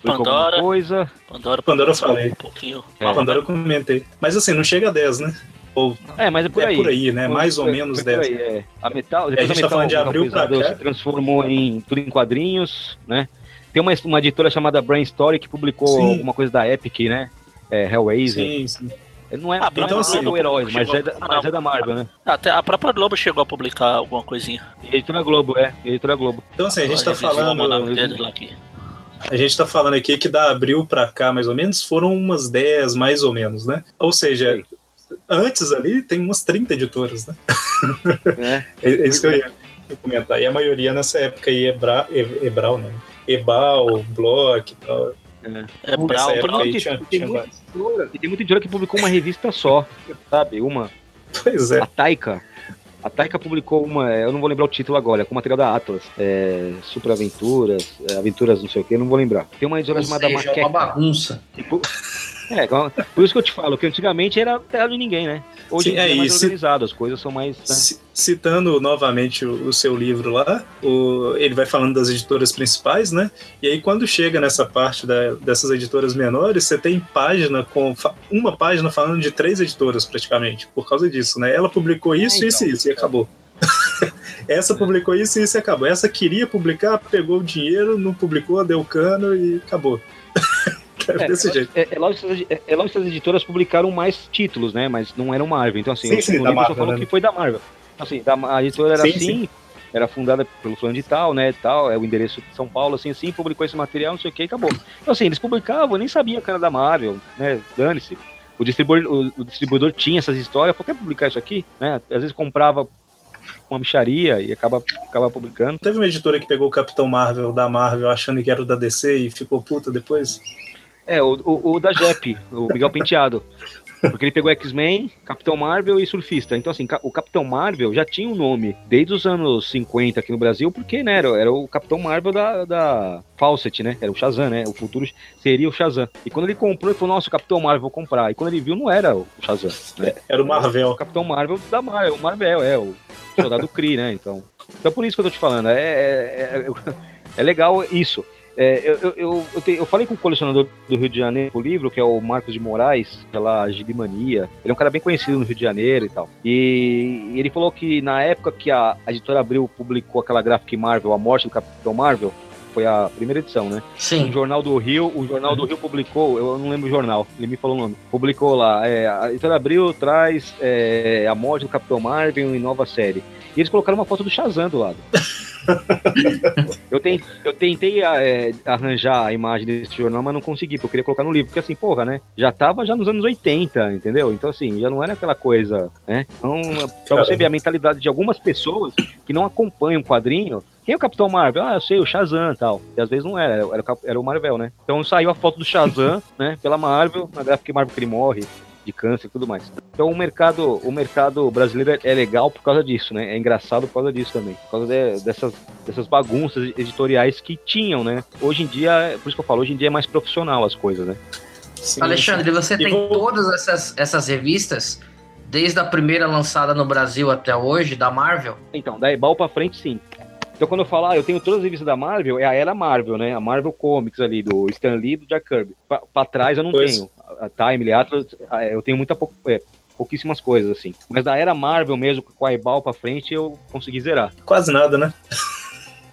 Foi com Pandora. coisa. Pandora, Pandora eu falei. Um pouquinho. É. Pandora eu comentei. Mas assim, não chega a 10, né? Ou É, mas é por é aí. por aí, né? Foi- Mais ou foi- menos foi por 10. aí, é. A metal, a depois gente a tá metal, falando de Metal abril pra Pesado cá. se transformou em tudo em quadrinhos, né? Tem uma, uma editora chamada Brain Story que publicou Sim. alguma coisa da Epic, né? É, Hellraiser. Sim, sim. Não é, Ah, não então, é assim, do heróis, mas é, da, mas é da Marvel, né? Até a própria Globo chegou a publicar alguma coisinha. Editora Globo, é. Editora Globo. Então assim, a gente tá nome falando. A gente tá falando aqui que da abril pra cá, mais ou menos, foram umas 10, mais ou menos, né? Ou seja, antes ali tem umas 30 editoras, né? É. É, é isso que eu ia comentar. E a maioria nessa época aí, Ebra, E- Ebral, não. Ebal, Block e tal. É tem tinha- muito- tinha tem vários. muita editora- tem muita editora que publicou uma revista só, sabe? Uma. Pois é. A Taika. A Taika publicou uma, eu não vou lembrar o título agora, é com material da Atlas. É, Super Aventuras, é, Aventuras não sei o que, não vou lembrar. Tem uma editora chamada seja, é uma Maqueca. bagunça. Tipo, é, por isso que eu te falo, que antigamente era terra de ninguém, né? Hoje Sim, é é mais isso. organizado, as coisas são mais. né? Ci- Citando novamente o, o seu livro lá, o- ele vai falando das editoras principais, né? E aí, quando chega nessa parte da- dessas editoras menores, você tem página com uma página falando de três editoras praticamente, por causa disso, né? Ela publicou isso, então. isso e isso, e acabou. Essa publicou isso, isso e acabou. Essa queria publicar, pegou o dinheiro, não publicou, deu cano e acabou. É, Desse é, jeito. É, é lógico é- é lógico que as editoras publicaram mais títulos, né? Mas não eram Marvel. Então, assim, Sim, da livro só Marvel, falou né? que foi da Marvel. Assim, da- a editora era Sim, assim, sim. era fundada pelo fulano de tal, né? Tal, é o endereço de São Paulo, assim, assim, publicou esse material, não sei o que, acabou. Então, assim, eles publicavam, nem sabia que era da Marvel, né? Dane-se. O distribuidor, o, o distribuidor tinha essas histórias, por que publicar isso aqui? Né? Às vezes comprava uma micharia e acaba, acaba publicando. Teve uma editora que pegou o Capitão Marvel da Marvel achando que era o da DC e ficou puta depois? É, o, o, o da Jep, o Miguel Penteado. Porque ele pegou X-Men, Capitão Marvel e Surfista. Então, assim, o Capitão Marvel já tinha um nome desde os anos 50 aqui no Brasil, porque, né, era, era o Capitão Marvel da, da Fawcett, né? Era o Shazam, né? O futuro seria o Shazam. E quando ele comprou, ele falou, nossa, o Capitão Marvel, vou comprar. E quando ele viu, não era o Shazam, né? Era o Marvel. O Capitão Marvel da Marvel, o Marvel, é, o soldado Kree, né? Então, então por isso que eu tô te falando, é, é, é, é legal isso. É, eu, eu, eu, eu, te- eu falei com o colecionador do Rio de Janeiro o livro, que é o Marcos de Moraes, pela Gibimania. Ele é um cara bem conhecido no Rio de Janeiro e tal. E ele falou que na época que a, a editora Abril publicou aquela Graphic Marvel, A Morte do Capitão Marvel, foi a primeira edição, né? O Sim. Jornal do Rio, o Jornal do Rio publicou, eu não lembro o jornal, ele me falou o nome, publicou lá, é, a editora Abril traz é, a morte do Capitão Marvel em nova série. E eles colocaram uma foto do Shazam do lado. eu, ten- eu tentei é, arranjar a imagem desse jornal, mas não consegui, porque eu queria colocar no livro, porque assim, porra, né? Já tava já nos anos 80, entendeu? Então, assim, já não era aquela coisa, né? Então, pra você ver a mentalidade de algumas pessoas que não acompanham o quadrinho, quem é o Capitão Marvel? Ah, eu sei, o Shazam e tal. E às vezes não era, era o, Cap- era o Marvel, né? Então saiu a foto do Shazam, né, pela Marvel, na gráfica Marvel que ele morre de câncer e tudo mais. Então o mercado, o mercado brasileiro é- é legal por causa disso, né? É engraçado por causa disso também. Por causa de- dessas, dessas bagunças editoriais que tinham, né? Hoje em dia, é- por isso que eu falo, hoje em dia é mais profissional as coisas, né? Sim, Alexandre, você E tem vou- todas essas, essas revistas, desde a primeira lançada no Brasil até hoje, da Marvel? Então, da Ebal pra frente, sim. Então, quando eu falo, ah, eu tenho todas as revistas da Marvel, é a era Marvel, né? A Marvel Comics ali, do Stan Lee e do Jack Kirby. Pra, pra trás eu não Pois. tenho. A Time, Atlas, eu tenho muita é, pouquíssimas coisas, assim. Mas da era Marvel mesmo, com a Ebal pra frente, eu consegui zerar. Quase nada, né?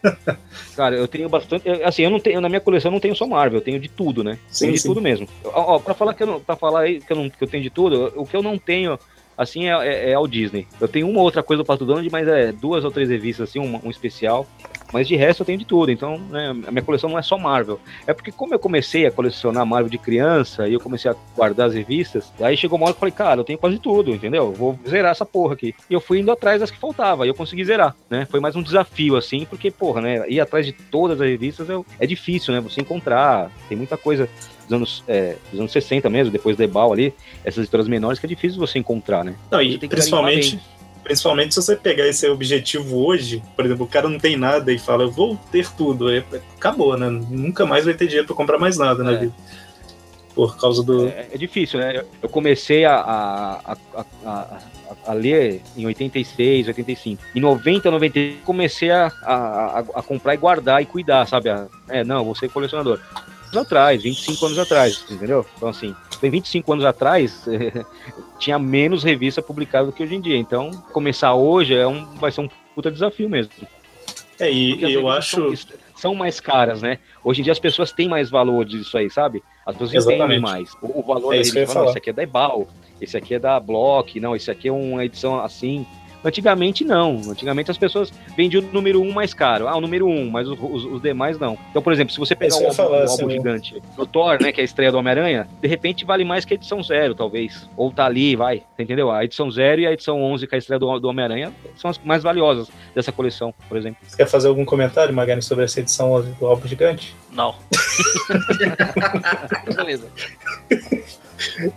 Cara, eu tenho bastante. Assim, eu não tenho. Na minha coleção eu não tenho só Marvel, eu tenho de tudo, né? Sim, tenho de sim. tudo mesmo. Ó, ó, pra falar que eu não, pra falar aí que eu, não, que eu tenho de tudo, o que eu não tenho. Assim é, é, é ao Disney. Eu tenho uma outra coisa do Pato Donald, mas é duas ou três revistas, assim, um, um especial. Mas de resto eu tenho de tudo. Então, né, a minha coleção não é só Marvel. É porque, como eu comecei a colecionar Marvel de criança e eu comecei a guardar as revistas, aí chegou uma hora que eu falei, cara, eu tenho quase tudo, entendeu? Vou zerar essa porra aqui. E eu fui indo atrás das que faltava, e eu consegui zerar, né? Foi mais um desafio, assim, porque, porra, né? Ir atrás de todas as revistas é, é difícil, né? Você encontrar, tem muita coisa dos anos, é, dos anos 60 mesmo, depois da Ebal ali, essas editoras menores que é difícil você encontrar, né? Não, e principalmente, principalmente se você pegar esse objetivo hoje, por exemplo, o cara não tem nada e fala, eu vou ter tudo, aí acabou, né? Nunca mais vai ter dinheiro pra comprar mais nada na É. vida. Por causa do. É, é difícil, né? Eu- comecei a, a, a, a, a- ler em 86, 85. Em 90, 90, comecei a, a, a- comprar e guardar e cuidar, sabe? A- é, não, vou ser colecionador. Anos atrás, 25 anos atrás, entendeu? Então, assim, tem 25 anos atrás, tinha menos revista publicada do que hoje em dia. Então, começar hoje é um, vai ser um puta desafio mesmo. É, e, eu acho. São, são mais caras, né? Hoje em dia as pessoas têm mais valor disso aí, sabe? As pessoas entendem Exatamente. mais. O, o valor É isso que eu falar. esse aqui é da Ebal, esse aqui é da Block, não, esse aqui é uma edição assim. Antigamente não. Antigamente as pessoas vendiam o número um mais caro. Ah, o número um, mas os, os- os demais não. Então, por exemplo, se você pegar eu álbum, falar, assim, álbum o- gigante do Thor, né, que é a estreia do Homem-Aranha, de repente vale mais que a edição zero, talvez. Ou tá ali, vai. Entendeu? A edição zero e a edição 11, que é a estreia do, do Homem-Aranha, são as mais valiosas dessa coleção, por exemplo. Você quer fazer algum comentário, Magani, sobre essa edição do álbum gigante? Não. Beleza.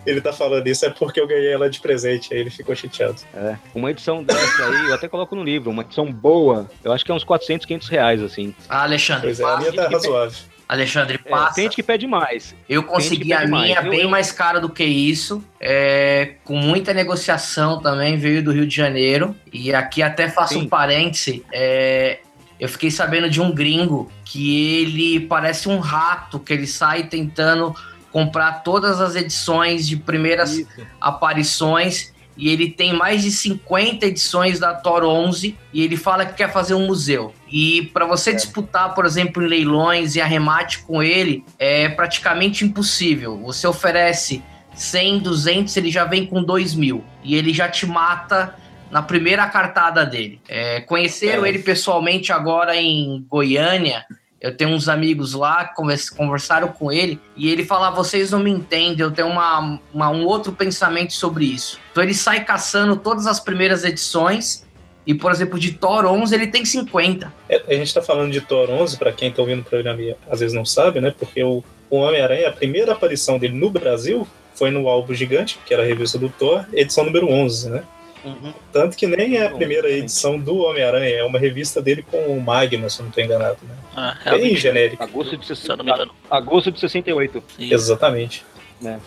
Ele tá falando isso é porque eu ganhei ela de presente, aí ele ficou chateado. É. Uma edição dessa aí, eu até coloco no livro, uma edição boa, eu acho que é uns 400, 500 reais, assim. Ah, Alexandre, Pois é, a minha tá razoável. Alexandre, É, passa. tem gente que pede mais. Eu Tem consegui a mais. minha Eu- bem eu- mais cara do que isso, é, com muita negociação também, veio do Rio de Janeiro. E aqui até faço Sim. um parêntese, é, eu fiquei sabendo de um gringo que ele parece um rato, que ele sai tentando comprar todas as edições de primeiras Isso. aparições e ele tem mais de 50 edições da Thor 11 e ele fala que quer fazer um museu. E para você disputar, por exemplo, em leilões e arremate com ele, é praticamente impossível. Você oferece 100, 200, ele já vem com 2 mil e ele já te mata na primeira cartada dele. É, conheceram É. ele pessoalmente agora em Goiânia. Eu tenho uns amigos lá que convers- conversaram com ele e ele fala: vocês não me entendem, eu tenho uma, uma- um outro pensamento sobre isso. Então ele sai caçando todas as primeiras edições e, por exemplo, de Thor 11 ele tem 50. É, a gente tá falando de Thor 11, pra quem tá ouvindo o programa e às vezes não sabe, né? Porque o, o Homem-Aranha, a primeira aparição dele no Brasil foi no álbum Gigante, que era a revista do Thor, edição número 11, né? Uhum. Tanto que nem é a primeira edição do Homem-Aranha, é uma revista dele com o Magno, se eu não tô enganado, né? É, Bem genérico. Agosto de, se eu 60, não me engano. agosto de 68. E- Exatamente. É.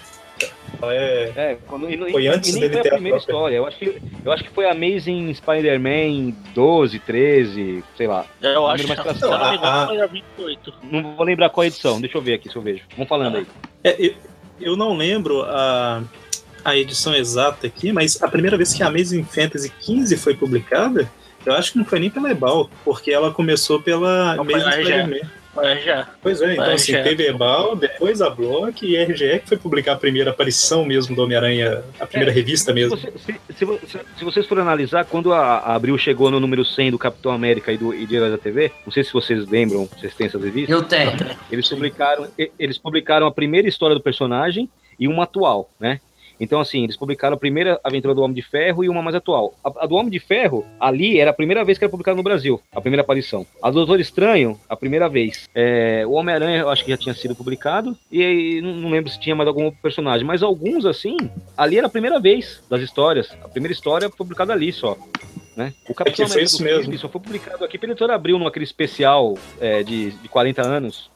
Então é. É, quando, e, não- Foi e antes nem dele foi a ter a primeira própria. história. Eu acho, que, eu acho que foi Amazing Spider-Man 12, 13, sei lá. Eu acho que, não. Ah, engano, foi a 28. Não vou lembrar qual edição, deixa eu ver aqui se eu vejo. Vamos falando aí. É, eu, eu não lembro a, a edição exata aqui, mas a primeira vez que a Amazing Fantasy 15 foi publicada, eu acho que não foi nem pela Ebal, porque ela começou pela Não, Amazing. Spider-Man. Mas já. Pois é, então a assim, RGE. teve Ebal, depois a Block e a RGE que foi publicar a primeira aparição mesmo do Homem-Aranha, a primeira É, revista mesmo. Se, se- se se- vocês forem analisar, quando a, a Abril chegou no número 100 do Capitão América e do e de Heróis da TV, não sei se vocês lembram, vocês têm essas revistas, Eu tenho. eles publicaram, eles publicaram a primeira história do personagem e uma atual, né? Então, assim, eles publicaram a primeira aventura do Homem de Ferro e uma mais atual. A, a do Homem de Ferro, ali, era a primeira vez que era publicada no Brasil, a primeira aparição. A do Doutor Estranho, a primeira vez. É, o Homem-Aranha, eu acho que já tinha sido publicado, e, aí, não, lembro se tinha mais algum personagem, mas alguns, assim, ali era a primeira vez das histórias. A primeira história publicada ali só. Né? O Capitão É que foi isso mesmo. Kirby só foi publicado aqui pela editora Abril, naquele especial é, de, de 40 anos.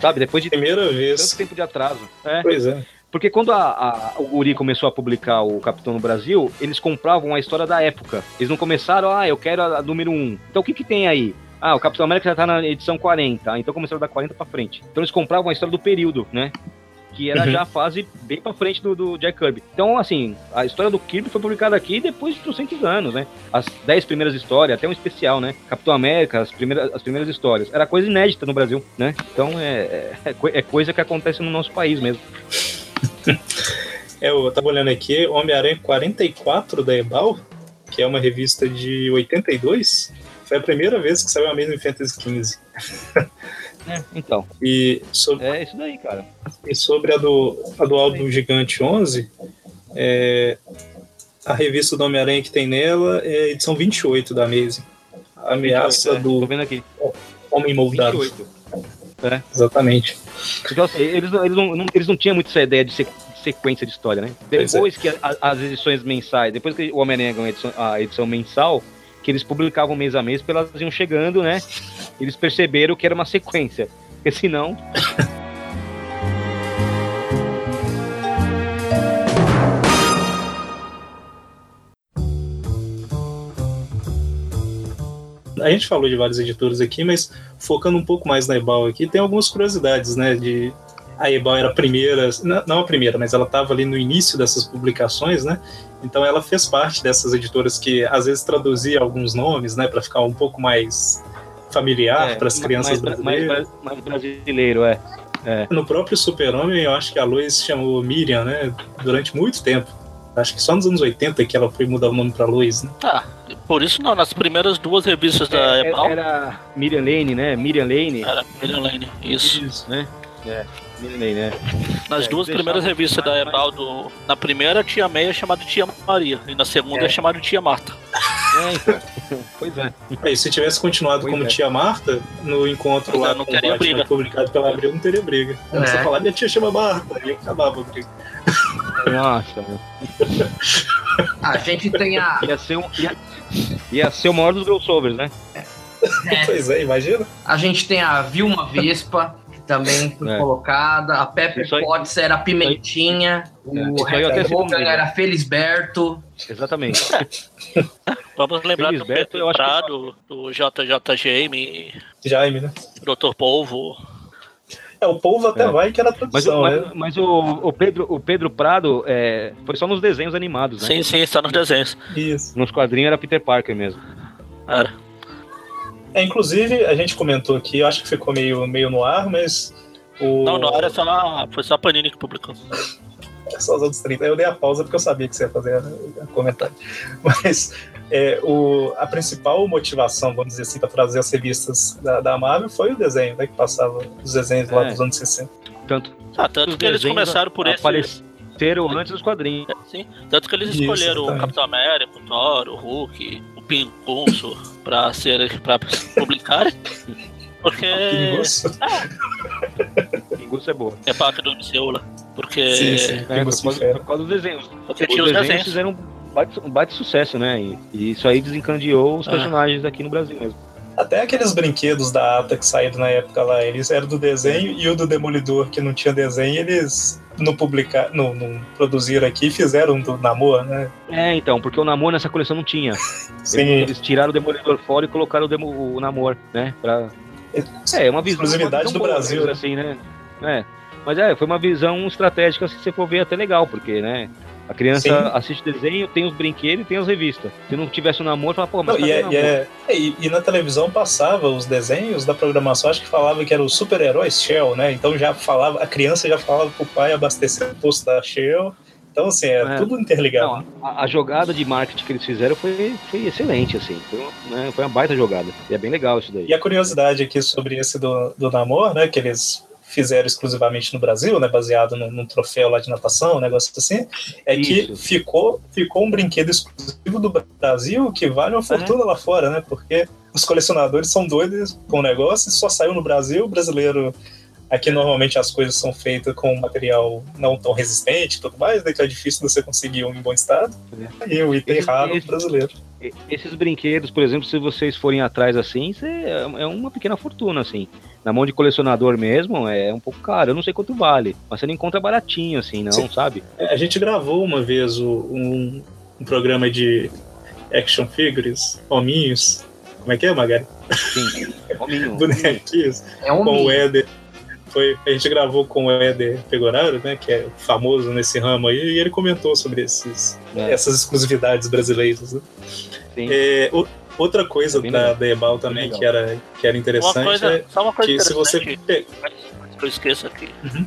Sabe? Depois de Primeira tanto vez. tempo de atraso. É. Pois é. Porque quando a, a- o Guri começou a publicar o Capitão no Brasil, eles compravam a história da época. Eles não começaram, ah, eu quero a, a número 1. Então o que que tem aí? Ah, o Capitão América já tá na edição 40. Ah, então começaram da 40 pra frente. Então eles compravam a história do período, né? Que era Uhum. já a fase bem pra frente do, do Jack Kirby. Então, assim, a história do Kirby foi publicada aqui depois de 300 anos, né? As 10 primeiras histórias, até um especial, né? Capitão América, as primeiras, as primeiras histórias. Era coisa inédita no Brasil, né? Então é, é, coi- é coisa que acontece no nosso país mesmo. É, eu tava olhando aqui, Homem-Aranha 44 da Ebal, que é uma revista de 82, foi a primeira vez que saiu a Amazing Fantasy 15. É, então, E sobre, é isso daí, cara. e sobre a, do, a do álbum Gigante 11, é, a revista do Homem-Aranha que tem nela é a edição 28 da Amazing. A ameaça É, do. Homem Moldado. 28. Exatamente. Porque, assim, eles, não, eles, não, não- eles não tinham muito essa ideia de, se- de sequência de história, né? É. Depois que a- as edições mensais, depois que o Homem-Aranha ganhou a edição, a edição mensal, que eles publicavam mês a mês, porque elas iam chegando, né? Eles perceberam que era uma sequência. Porque senão. A gente falou de vários editores aqui, mas focando um pouco mais na Ebal aqui, tem algumas curiosidades, né? De a Ebal era a primeira, não- a primeira, mas ela estava ali no início dessas publicações, né? Então ela fez parte dessas editoras que às vezes traduzia alguns nomes, né, para ficar um pouco mais familiar é, para as crianças mais, mais, brasileiras. mais- mais brasileiro, é. No próprio Super-Homem, eu acho que a Lois chamou Miriam, né, durante muito tempo. Acho que só nos anos 80 que ela foi mudar o nome para Lois, né? Ah, por isso não, nas primeiras duas revistas da É, Ebal, era Miriam Lane, né? Miriam Lane. era Miriam Lane, isso. Isso, né? É, Miriam Lane, né? Nas É, duas primeiras revistas da mais- Ebal, do, na primeira Tia Meia é chamada Tia Maria, e na segunda é, É. chamada Tia Marta. É, então. pois é. Aí, se tivesse continuado Pois como é. tia Marta, no encontro Pois lá é, não com o Batman briga. publicado pela Abril, não teria briga. Era É. só falar, minha tia chama Marta, aí acabava a briga. Nossa, meu. A gente tem a. Ia ser, um, ia, ia ser o maior dos crossovers, né? Pois é, imagina. A gente tem a Vilma Vespa, que também foi É. colocada. A Pepper aí- Potts era a Pimentinha. O aí Happy sei Hogan era Felisberto. Exatamente. Vamos lembrar do Felisberto, Pedro eu acho que- Prado, do JJ Jaime, Jaime, né? Dr. Polvo. É, o povo até É. vai que era Mas, tradução, mas, né? mas o, o, Pedro, o Pedro Prado é, foi só nos desenhos animados, né? Sim, sim, está nos desenhos. Isso. Nos quadrinhos era Peter Parker mesmo. Era. É, inclusive, a gente comentou aqui, eu acho que ficou meio, meio no ar, mas. O... Não, não, era só. Foi só a Panini que publicou. É só os outros 30. Eu dei a pausa porque eu sabia que você ia fazer o comentário. Mas é, o, a principal motivação, vamos dizer assim, para trazer as revistas da, da Marvel foi o desenho, né? Que passava os desenhos lá É. dos anos 60. Tanto Ah, tanto que eles começaram por esse. apareceram antes dos quadrinhos. É, Sim, tanto que eles Isso, escolheram o. Capitão América, o Thor, o Hulk, o Pingunço pra ser pra publicar. Porque Pinguço. Pinguço é boa. é parte do MCU lá. Porque, Sim, sim. É, por, causa, por causa dos desenhos. porque Os tinha os desenhos desenhos. fizeram um baita, um baita sucesso, né? E, e isso aí desencadeou os Ah. personagens aqui no Brasil mesmo. Até aqueles brinquedos da Ata que saíram na época lá, eles eram do desenho e o do Demolidor, que não tinha desenho, eles não publicaram, não, não produziram aqui e fizeram do Namor, né? É, então, porque o Namor nessa coleção não tinha. Sim. Eles tiraram o Demolidor fora e colocaram o, demo, o Namor, né? Pra... É, uma visão. Exclusividade do boa, Brasil, digamos assim, né? É. Mas é, foi uma visão estratégica, se você for ver, até legal, porque, né? A criança Sim. assiste desenho, tem os brinquedos e tem as revistas. Se não tivesse o namoro, fala, pô, mas Não, e, é- namoro? é- é, e- e na televisão passava os desenhos da programação, acho que falava que era o super-herói Shell, né? Então já falava, a criança já falava pro pai abastecer o posto da Shell. Então, assim, é, É. tudo interligado. Não, a, a jogada de marketing que eles fizeram foi, foi excelente, assim. Foi, uma- né, foi uma baita jogada. E é bem legal isso daí. E a curiosidade aqui sobre esse do, do Namor, né? Que eles fizeram exclusivamente no Brasil, né? Baseado num, num troféu lá de natação, um negócio assim, é que Isso. ficou, ficou um brinquedo exclusivo do Brasil que vale uma fortuna lá fora, né? Porque os colecionadores são doidos com o negócio e só saiu no Brasil, o brasileiro. Aqui normalmente as coisas são feitas com material não tão resistente e tudo mais, daí que é difícil você conseguir um em bom estado. E o item Esse- raro esse- brasileiro. Esses brinquedos, por exemplo, se vocês forem atrás assim, cê- é é uma pequena fortuna, assim. Na mão de colecionador mesmo, é um pouco caro. Eu não sei quanto vale, mas você não encontra baratinho, assim, não, Sim. sabe? É, A gente gravou uma vez o- um, um programa de action figures, hominhos. Como é que é, Magari? Sim. Hominho, hominho. Bonequinhos. É um Com o. Éder. Foi, a gente gravou com o Éder Pegoraro, né? Que é famoso nesse ramo aí, e ele comentou sobre esses, É. essas exclusividades brasileiras. né? Sim. É, o- outra coisa É da, da Ebal também legal. que era, que era Uma interessante coisa, é só uma coisa que se você. que eu esqueça aqui. Uhum.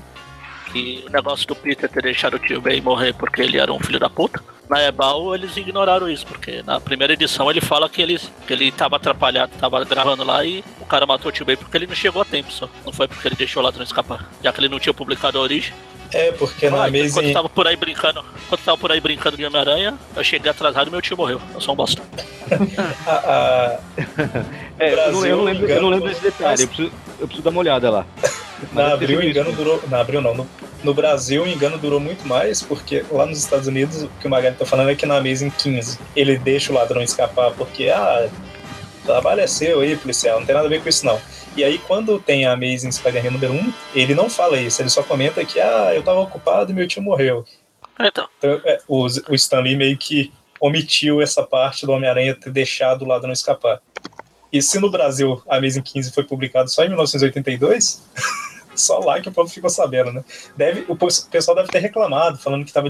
Que o negócio do Peter ter deixado o tio Ben morrer porque ele era um filho da puta. Na Ebal eles ignoraram isso, porque na primeira edição ele fala que ele, que ele tava atrapalhado, tava gravando lá e o cara matou o tio Ben porque ele não chegou a tempo só. Não foi porque ele deixou o ladrão escapar. Já que ele não tinha publicado a origem. É, porque na Ah, então, Amazing. Quando tava por aí brincando, quando tava por aí brincando de Homem-Aranha, eu cheguei atrasado e meu tio morreu. Eu sou um bosta. É, eu, não, eu não lembro, eu não lembro desse detalhe, eu preciso, eu preciso dar uma olhada lá. Na Abril, o engano durou. Na Abril, não. No, no Brasil, o engano durou muito mais, porque lá nos Estados Unidos, o que o Magali tá falando é que na Amazing 15 ele deixa o ladrão escapar, porque, ah, trabalho é seu aí, policial, não tem nada a ver com isso, não. E aí, quando tem a Amazing Spider-Man número 1, ele não fala isso, ele só comenta que, ah, eu tava ocupado e meu tio morreu. Então, Então, é, o, o Stan Lee meio que omitiu essa parte do Homem-Aranha ter deixado o ladrão escapar. E se no Brasil a Amazing 15 foi publicado só em 1982, só lá que o povo ficou sabendo, né? Deve, o pessoal deve ter reclamado, falando que estava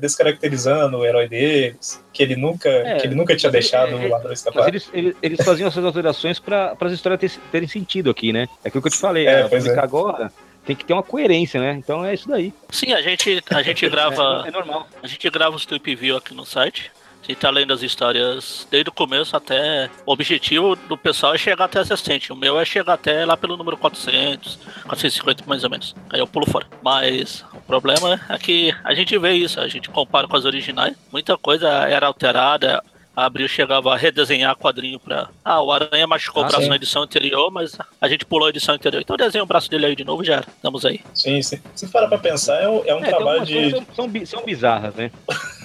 descaracterizando o herói deles, que ele nunca, É, que ele nunca tinha deixado é, o ladrão Mas escapar. eles, eles, eles faziam essas alterações para as histórias ter- terem sentido aqui, né? É aquilo que eu te falei, É, é, pois publicar agora tem que ter uma coerência, né? Então é isso daí. sim, a gente, a gente grava. É, é normal. A gente grava os Tweep View aqui no site. A gente tá lendo as histórias desde o começo até. O objetivo do pessoal é chegar até assistente. O meu é chegar até lá pelo número 400, 450 mais ou menos. Aí eu pulo fora. Mas o problema é que a gente vê isso, a gente compara com as originais. Muita coisa era alterada. A Abril chegava a redesenhar quadrinho pra. Ah, o Aranha machucou Ah, o braço sim. na edição anterior, mas a gente pulou a edição anterior. Então desenha o braço dele aí de novo já era. Estamos aí. Sim, sim. Se parar pra pensar, é um, é um É, trabalho de. são, são bizarras, né?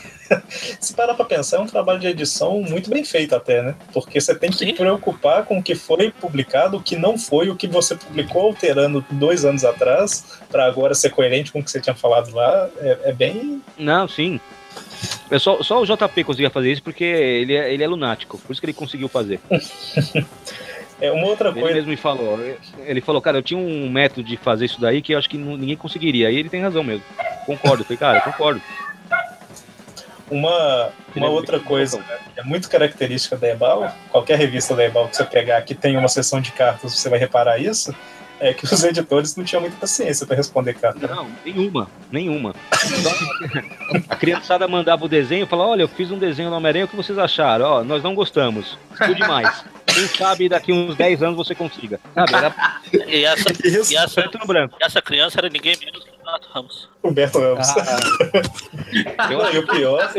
Se parar pra pensar, é um trabalho de edição muito bem feito até, né? Porque você tem que Sim. preocupar com o que foi publicado, o que não foi, o que você publicou alterando dois anos atrás, pra agora ser coerente com o que você tinha falado lá. É, é bem. Não, sim. É só, só o JP conseguia fazer isso porque ele é, ele é lunático. Por isso que ele conseguiu fazer. É uma outra Ele coisa. mesmo me falou. Ele falou, cara, eu tinha um método de fazer isso daí que eu acho que ninguém conseguiria. E ele tem razão mesmo. Concordo. Eu falei, cara, concordo. Uma, uma outra coisa né, que é muito característica da Ebal, qualquer revista da Ebal que você pegar que tem uma seção de cartas, você vai reparar isso, é que os editores não tinham muita paciência para responder carta. Não, nenhuma. Nenhuma. A criançada mandava o desenho e falava, olha, eu fiz um desenho no Homem-Aranha, o que vocês acharam? Ó, nós não gostamos. Tudo demais. Quem sabe daqui uns 10 anos você consiga. Sabe, era E essa, Isso, e essa, preto no branco. e essa criança era ninguém menos que o Renato Ramos. Humberto Ramos. Ah, eu e o pior,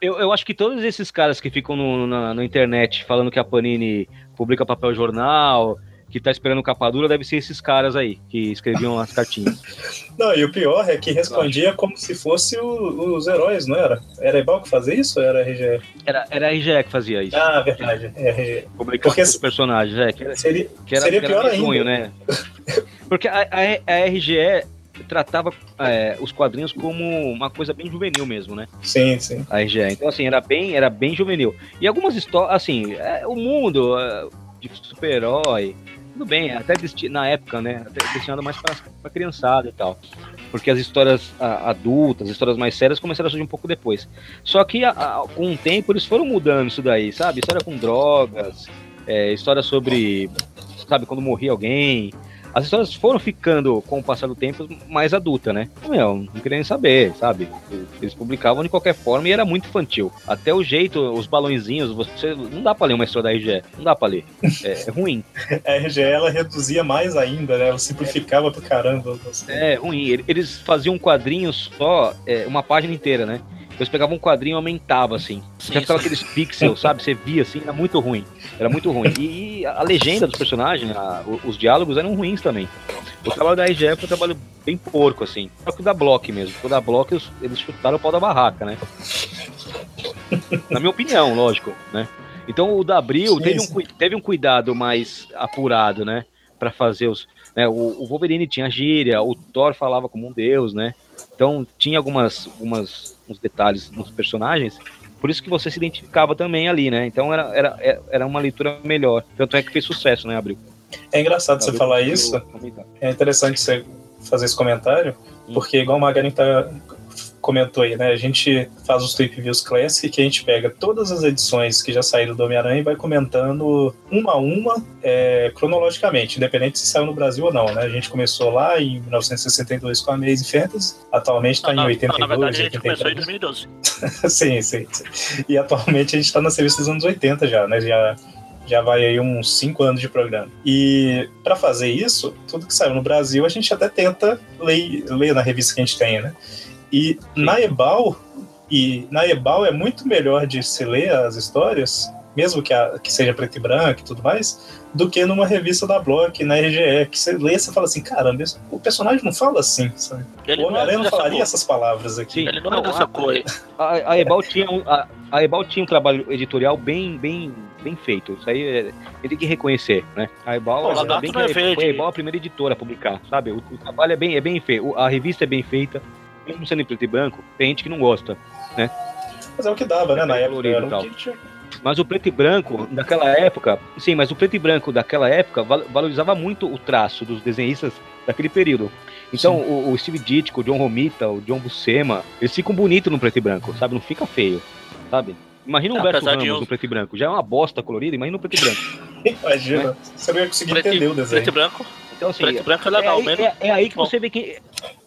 Eu, eu acho que todos esses caras que ficam no, na, na internet falando que a Panini publica papel jornal, que tá esperando capa dura, deve ser esses caras aí que escreviam as cartinhas. não, e o pior é que respondia como se fosse o- os heróis, não era? Era a Ebal que fazia isso ou era a RGE? Era, era a RGE que fazia isso. Ah, verdade, é RGE. publicava porque os personagens, é, que era, Seria, que era, seria que era pior ainda. né? Porque a, a, a RGE tratava é, os quadrinhos como uma coisa bem juvenil mesmo, né? Sim, sim. a RGE. Então, assim, era bem, era bem juvenil. E algumas histórias, assim, é, o mundo é, de super-herói, tudo bem, até desti- na época, né? Até destinado mais pra criançada e tal. Porque as histórias a- adultas, as histórias mais sérias começaram a surgir um pouco depois. Só que a- a- com o tempo eles foram mudando isso daí, sabe? História com drogas, é, história sobre, sabe, quando morria alguém. As histórias foram ficando, com o passar do tempo, mais adulta, né? Meu, não queria nem saber, sabe? Eles publicavam de qualquer forma e era muito infantil. Até o jeito, os balãozinhos, você não dá pra ler uma história da RGE. Não dá pra ler. É, é ruim. A RGE ela reduzia mais ainda, né? Ela simplificava pra caramba. É ruim. Ele- Eles faziam um quadrinho só, é, uma página inteira, né? Eles pegavam um quadrinho e aumentavam, assim. Sim, Já ficava sim. aqueles pixels, sabe? Você via, assim, era muito ruim. Era muito ruim. E, e a legenda dos personagens, a- os diálogos eram ruins também. O trabalho da RGE foi um trabalho bem porco, assim. Só que o da Block mesmo. O da Block, eles, eles chutaram o pau da barraca, né? Na minha opinião, lógico, né? Então o da Abril Sim, teve um, sim. teve um cuidado mais apurado, né? Pra fazer os. né, o, o Wolverine tinha gíria, o Thor falava como um deus, né? Então tinha algumas, algumas uns detalhes nos personagens. Por isso que você se identificava também ali, né? Então era, era, era uma leitura melhor. Tanto é que fez sucesso, né, Abril? É engraçado você Abril falar conseguiu isso. É interessante você fazer esse comentário, Hum. porque igual o Magarin tá, comentou aí, né? A gente faz os Tweep Views Classic, que a gente pega todas as edições que já saíram do Homem-Aranha e vai comentando uma a uma, é, cronologicamente, independente se saiu no Brasil ou não, né? A gente começou lá em 1962 com a Amazing Fantasy, atualmente está em Não, não, 82, na verdade, a gente começou em 83. 2012. sim, sim, sim. E atualmente a gente está na revista dos anos 80 já, né? Já, já vai aí uns 5 anos de programa. E para fazer isso, tudo que saiu no Brasil a gente até tenta ler, ler na revista que a gente tem, né? E na Ebal, e na Ebal é muito melhor de se ler as histórias, mesmo que, a, que seja preto e branco e tudo mais, do que numa revista da Block, na RGE, que você lê e você fala assim, caramba, esse- o personagem não fala assim, sabe? Ele o não é Homem-Aranha não dessa falaria cor. essas palavras aqui. Sim. Ele não é Não, dessa a- cor. A, a Ebal tinha um, a, a Ebal tinha um trabalho editorial bem, bem, bem feito. Isso aí é, ele tem que reconhecer, né? A Ebal, Pô, Lagarto bem que não é a- verde. foi a Ebal a primeira editora a publicar, sabe? O, o trabalho é bem, é bem feito. A revista é bem feita, mesmo sendo em preto e branco, tem gente que não gosta. Mas é o que dava, né, na É época. Era tinha. Mas o preto e branco daquela época, sim, mas o preto e branco daquela época val- valorizava muito o traço dos desenhistas daquele período. Então, o, o Steve Ditko, o John Romita, o John Buscema, eles ficam bonitos no preto e branco, sabe? Não fica feio, sabe? Imagina o Humberto Apesar de Ramos eu- no preto e branco. Já é uma bosta colorida, imagina no preto e branco. Imagina, você não ia conseguir Preto, entender o desenho. preto e branco. Então, assim, Preto e branco é é, legal, aí, menos. é- é aí que Bom. você vê quem.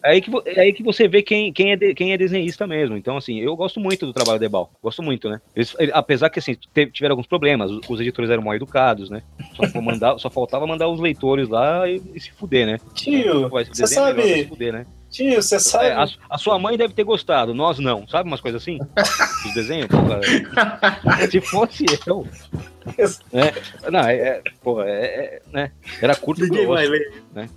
É aí que, é aí que você vê quem, quem, é de- quem é desenhista mesmo. Então, assim, eu gosto muito do trabalho da Ebal. Gosto muito, né? Eles- ele- apesar que, assim, te- tiveram alguns problemas. Os, os editores eram mal educados, né? Só, mandar- só faltava mandar os leitores lá e, e se fuder, né? Tio, você é melhor, sabe, se fuder, né? Tio, você sabe. É, a, a sua mãe deve ter gostado, nós não. Sabe umas coisas assim? Os desenhos? Pô, cara. Se fosse eu. né? Não, é, é, pô, é, é, né? Era curto e Ninguém vai grosso. ler.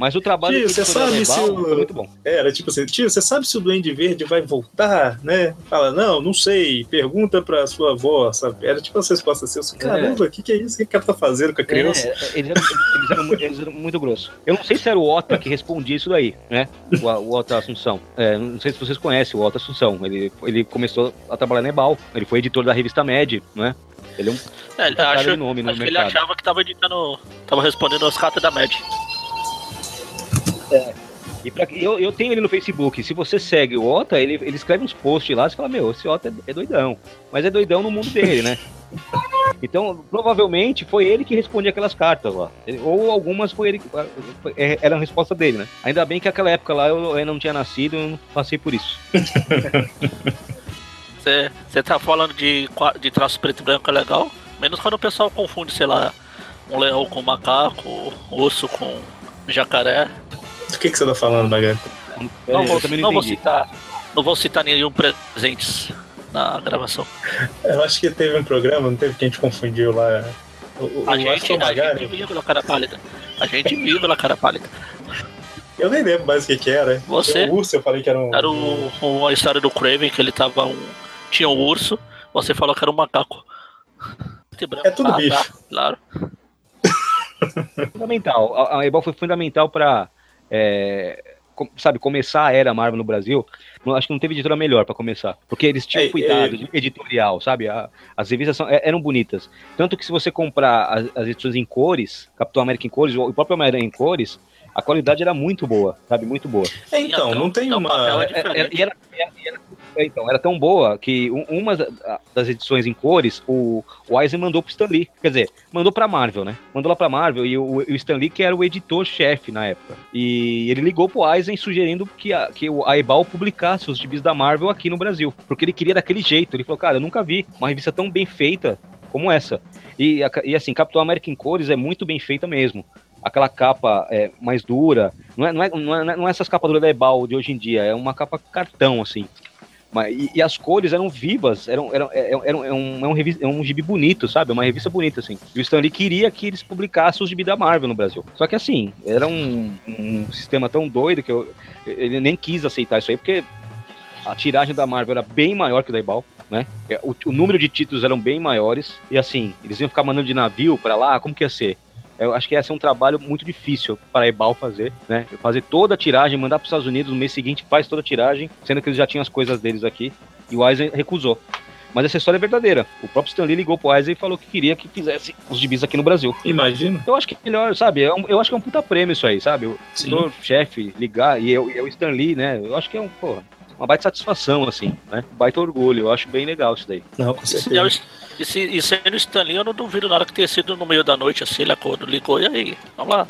Mas o trabalho Tio, você sabe se o- foi muito bom. É, Era tipo assim, tio, você sabe se o Duende Verde vai voltar, né? Fala, não, não sei, pergunta pra sua avó, sabe? Era tipo essa resposta assim, eu falei, caramba, o que, que é isso? O que o cara tá fazendo com a criança? É, eles, eram, eles eram eles eram muito grossos. Eu não sei se era o Ota que respondia isso daí, né? O, o Ota Assunção. É, não sei se vocês conhecem o Ota Assunção. Ele, ele começou a trabalhar na Ebal. Ele foi editor da revista Med, né? Ele é um É, de nome no acho que ele achava que tava editando. Tava respondendo as cartas da Med. E pra- eu, eu tenho ele no Facebook. Se você segue o Ota, ele, ele escreve uns posts lá. Você fala, meu, esse Ota é, é doidão. Mas é doidão no mundo dele, né? Então, provavelmente foi ele que respondia aquelas cartas lá. Ou algumas foi ele que. foi- é, Era a resposta dele, né? Ainda bem que aquela época lá eu ainda não tinha nascido, eu não passei por isso. Você você tá falando de, de traço preto e branco é legal? Menos quando o pessoal confunde, sei lá, um leão com macaco, um urso com jacaré. O que, que você tá falando, Magali? Não, vou, eu também não não vou citar. Não vou citar nenhum presentes na gravação. Eu acho que teve um programa, não teve que a gente confundiu lá. O, o, A que gente, é o a gente Magari. viu pela cara pálida. A gente viu pela cara pálida. Eu nem lembro mais o que, que era. Você? O urso, eu falei que era um. Era o, uma história do Craven que ele tava um. Tinha um urso, você falou que era um macaco. É tudo Ah, bicho. tá, claro. fundamental. A, a Ebal foi fundamental para, sabe, começar a era Marvel no Brasil. Não- acho que não teve editora melhor para começar, porque eles tinham É, cuidado é. de editorial, sabe? A- as revistas são- é- eram bonitas. Tanto que se você comprar as, as edições em cores, Capitão América em cores, o próprio Homem-Aranha em cores, a qualidade era muito boa, sabe? Muito boa. É, então, não tem Então, papel uma. é É, é, e era, era- era- é, então, era tão boa que um- uma da- das edições em cores, o, o Eisner mandou pro Stan Lee. Quer dizer, mandou pra Marvel, né? Mandou lá pra Marvel e o, o Stan Lee, que era o editor-chefe na época. E ele ligou pro Eisner sugerindo que a, que a Ebal publicasse os gibis da Marvel aqui no Brasil. Porque ele queria daquele jeito. Ele falou, cara, eu nunca vi uma revista tão bem feita como essa. E, e assim, Capitão América em cores é muito bem feita mesmo. Aquela capa é, mais dura. Não é, não, é, não, é, não é essas capas duras da Ebal de hoje em dia, é uma capa cartão, assim. Mas, e, e as cores eram vivas, eram, eram, eram, eram- é, um, é, um é um gibi bonito, sabe? É uma revista bonita, assim. E o Stan Lee queria que eles publicassem os gibi da Marvel no Brasil. Só que assim, era um, um sistema tão doido que eu, ele nem quis aceitar isso aí, porque a tiragem da Marvel era bem maior que o da Ebal, né? É, O, o número de títulos eram bem maiores, e assim, eles iam ficar mandando de navio pra lá, como que ia ser? Eu acho que ia ser um trabalho muito difícil para a Ebal fazer, né? Fazer toda a tiragem, mandar para os Estados Unidos no mês seguinte, faz toda a tiragem, sendo que eles já tinham as coisas deles aqui, e o Eisner recusou. Mas essa história é verdadeira. O próprio Stan Lee ligou pro Eisner e falou que queria que fizesse os gibis aqui no Brasil. Imagina. Eu acho que é melhor, sabe? é eu acho que é um puta prêmio isso aí, sabe? O chefe ligar e eu, eu Stan Lee, né? Eu acho que é um, porra, uma baita satisfação, assim, né? Baita orgulho. Eu acho bem legal isso daí. Não, com E se, certeza. e, se, e sendo Stanley, eu não duvido nada que tenha sido no meio da noite, assim, ele acordou, ligou, e aí, vamos lá.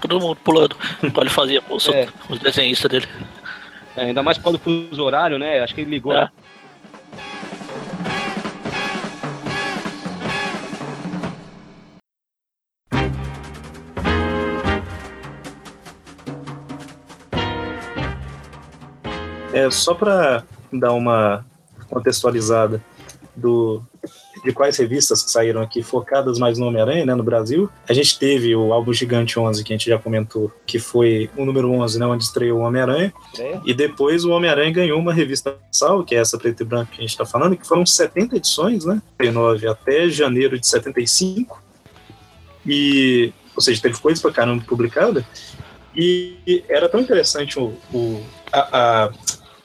Todo mundo pulando, igual ele fazia com os, É. os desenhistas dele. É, ainda mais por causa do fuso horário, né? Acho que ele ligou. É. É, só para dar uma contextualizada do, de quais revistas que saíram aqui focadas mais no Homem-Aranha, né, no Brasil. A gente teve o álbum Gigante 11, que a gente já comentou, que foi o número 11, né, onde estreou o Homem-Aranha. É. E depois o Homem-Aranha ganhou uma revista mensal, que é essa preto e branco que a gente está falando, que foram 70 edições, né, 39 até janeiro de 75. E, ou seja, teve coisa pra caramba publicada. E era tão interessante o, o, a, a-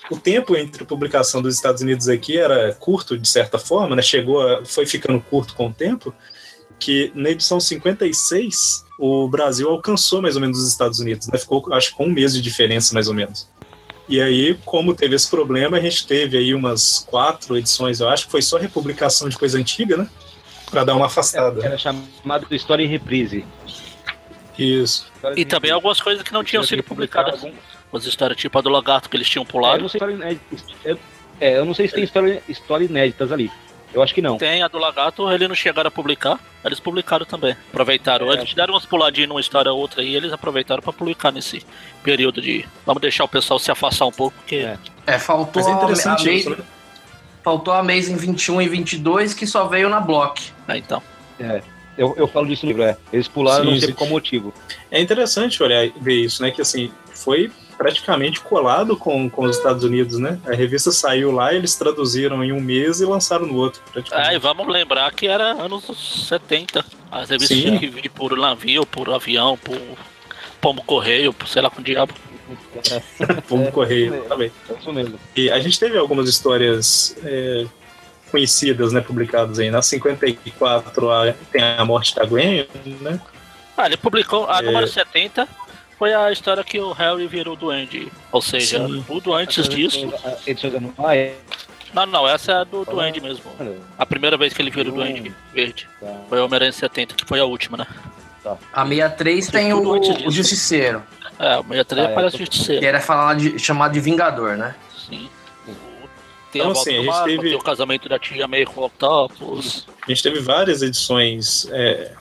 o tempo entre a publicação dos Estados Unidos aqui era curto, de certa forma, né? Chegou a, foi ficando curto com o tempo, que na edição 56 o Brasil alcançou mais ou menos os Estados Unidos, né? Ficou, acho que com um mês de diferença, mais ou menos. E aí, como teve esse problema, a gente teve aí umas quatro edições, eu acho que foi só republicação de coisa antiga, né? Pra dar uma afastada. Era chamado de História em Reprise. Isso. E também algumas coisas que não tinham sido publicadas. As histórias tipo a do lagarto que eles tinham É, eu pulado. não sei, história inédita- eu, é, eu não sei se tem história, história inéditas ali. Eu acho que não. Tem a do Lagarto, eles não chegaram a publicar, eles publicaram também. Aproveitaram. É. Eles deram umas puladinhas numa história ou outra e eles aproveitaram pra publicar nesse período de. Vamos deixar o pessoal se afastar um pouco, porque. É. É, faltou Mas é a, interessante a isso, né? faltou a Amazing 21 e 22 que só veio na Block. É, então. Eu, eu falo disso no livro, é. Eles pularam, Sim, não sei sim. por qual motivo. É interessante olhar ver isso, né? Que assim, foi praticamente colado com, com os Estados Unidos, né? A revista saiu lá, eles traduziram em um mês e lançaram no outro, É, e vamos lembrar que era anos 70. As revistas Sim. tinham que vir por navio, por avião, por pombo correio, por sei lá com o diabo. Vamos É. É isso mesmo. E a gente teve algumas histórias é, conhecidas, né? Publicadas aí. Na 54 a- tem a morte da Gwen, né? Ah, ele publicou a É. número 70. Foi a história que o Harry virou duende. Ou seja, Sim. tudo antes disso. Edições anuais. Não, não, essa é a do duende mesmo. A primeira vez que ele virou duende verde. Tá. Foi o Homem-Aranha 70, que foi a última, né? A 63 tem o, o Justiceiro, É, o 63 Ah, é, parece tô- justiceiro. que era falar de, chamado de Vingador, né? Sim. Tem Então, a volta assim, a gente Marco, teve- tem o casamento da tia May com o Octopus. A gente teve várias edições é,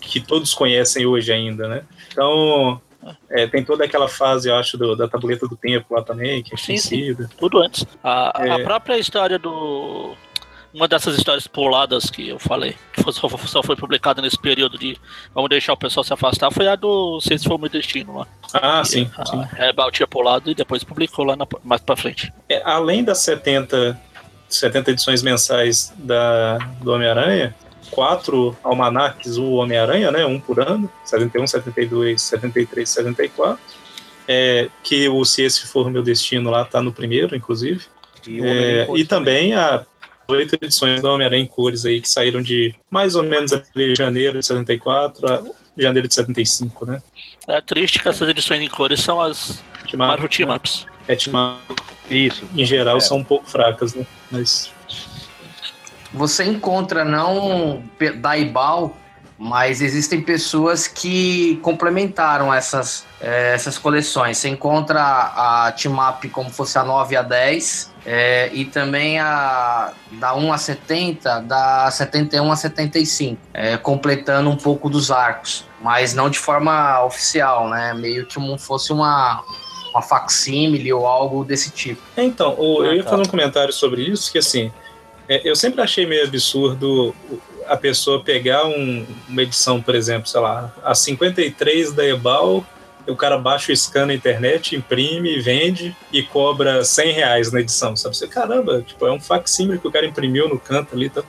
que todos conhecem hoje ainda, né? Então, é, tem toda aquela fase, eu acho, do- da tableta do tempo lá também, que é Sim. Tudo antes. A, a É. própria história do. Uma dessas histórias puladas que eu falei, que foi- só, só foi publicada nesse período de vamos deixar o pessoal se afastar, foi a do Se Esse For Meu Destino lá. Ah, sim, a sim. Tinha pulado e depois publicou lá na- mais pra frente. É, além das 70, 70 edições mensais da, do Homem-Aranha, quatro almanacs o Homem-Aranha, né? Um por ano, 71, 72, 73, 74. É, que o Se Esse For Meu Destino lá tá no primeiro, inclusive. E, É, e também a oito edições do Homem-Aranha em cores aí, que saíram de mais ou menos ali, janeiro de 74 a janeiro de 75, né? É triste que essas edições em cores são as Marvel Team né? Ups. É, Team Isso. em geral, É. são um pouco fracas, né? Mas Você encontra não da Ibal, mas existem pessoas que complementaram essas, eh, essas coleções. Você encontra a Team Up como fosse a 9 a 10, eh, e também a da 1 a 70, da 71 a 75, eh, completando um pouco dos arcos, mas não de forma oficial, né? Meio que como fosse uma, uma facsímile ou algo desse tipo. É, Então, eu Ah, ia tá. fazer um comentário sobre isso, que assim, é, eu sempre achei meio absurdo a pessoa pegar um- uma edição, por exemplo, sei lá, a 53 da Ebal, o cara baixa o scan na internet, imprime, vende e cobra 100 reais na edição, sabe? Você, caramba, tipo, é um facsímile que o cara imprimiu no canto ali e tal.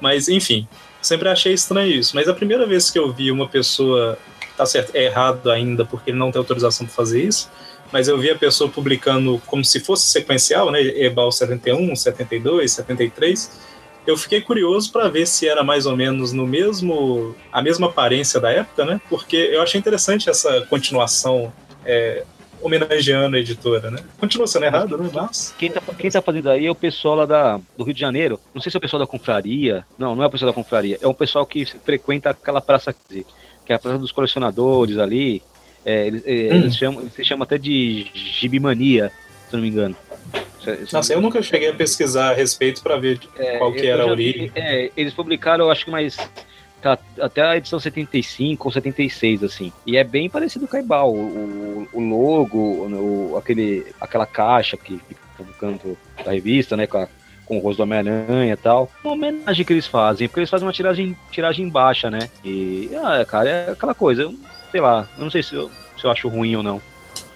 Mas, enfim, sempre achei estranho isso. Mas a primeira vez que eu vi uma pessoa, tá certo, é errado ainda, porque ele não tem autorização para fazer isso, mas eu vi a pessoa publicando como se fosse sequencial, né? Ebal 71, 72, 73. Eu fiquei curioso para ver se era mais ou menos no mesmo a mesma aparência da época, né? Porque eu achei interessante essa continuação é, homenageando a editora, né? Continua sendo errado, né? Mas Quem tá, quem tá fazendo aí é o pessoal lá da, do Rio de Janeiro. Não sei se é o pessoal da confraria. Não, não é o pessoal da confraria. É um pessoal que frequenta aquela praça, que é a praça dos colecionadores ali. É, eles, é, Hum. eles chamam, se chama até de gibimania, se não me engano. Se- se- nossa, eu nunca cheguei a pesquisar a respeito para ver é, qual que era a origem. é, eles publicaram, eu acho que mais. tá, até a edição 75 ou 76, assim. E é bem parecido com a Ibal. O, o- o logo, o, aquele, aquela caixa que fica no canto da revista, né? Com, a- com o rosto do Homem-Aranha e tal. Uma homenagem que eles fazem, porque eles fazem uma tiragem, tiragem baixa, né? E, ah, cara, é aquela coisa. Eu, sei lá, eu não sei se eu, se eu acho ruim ou não.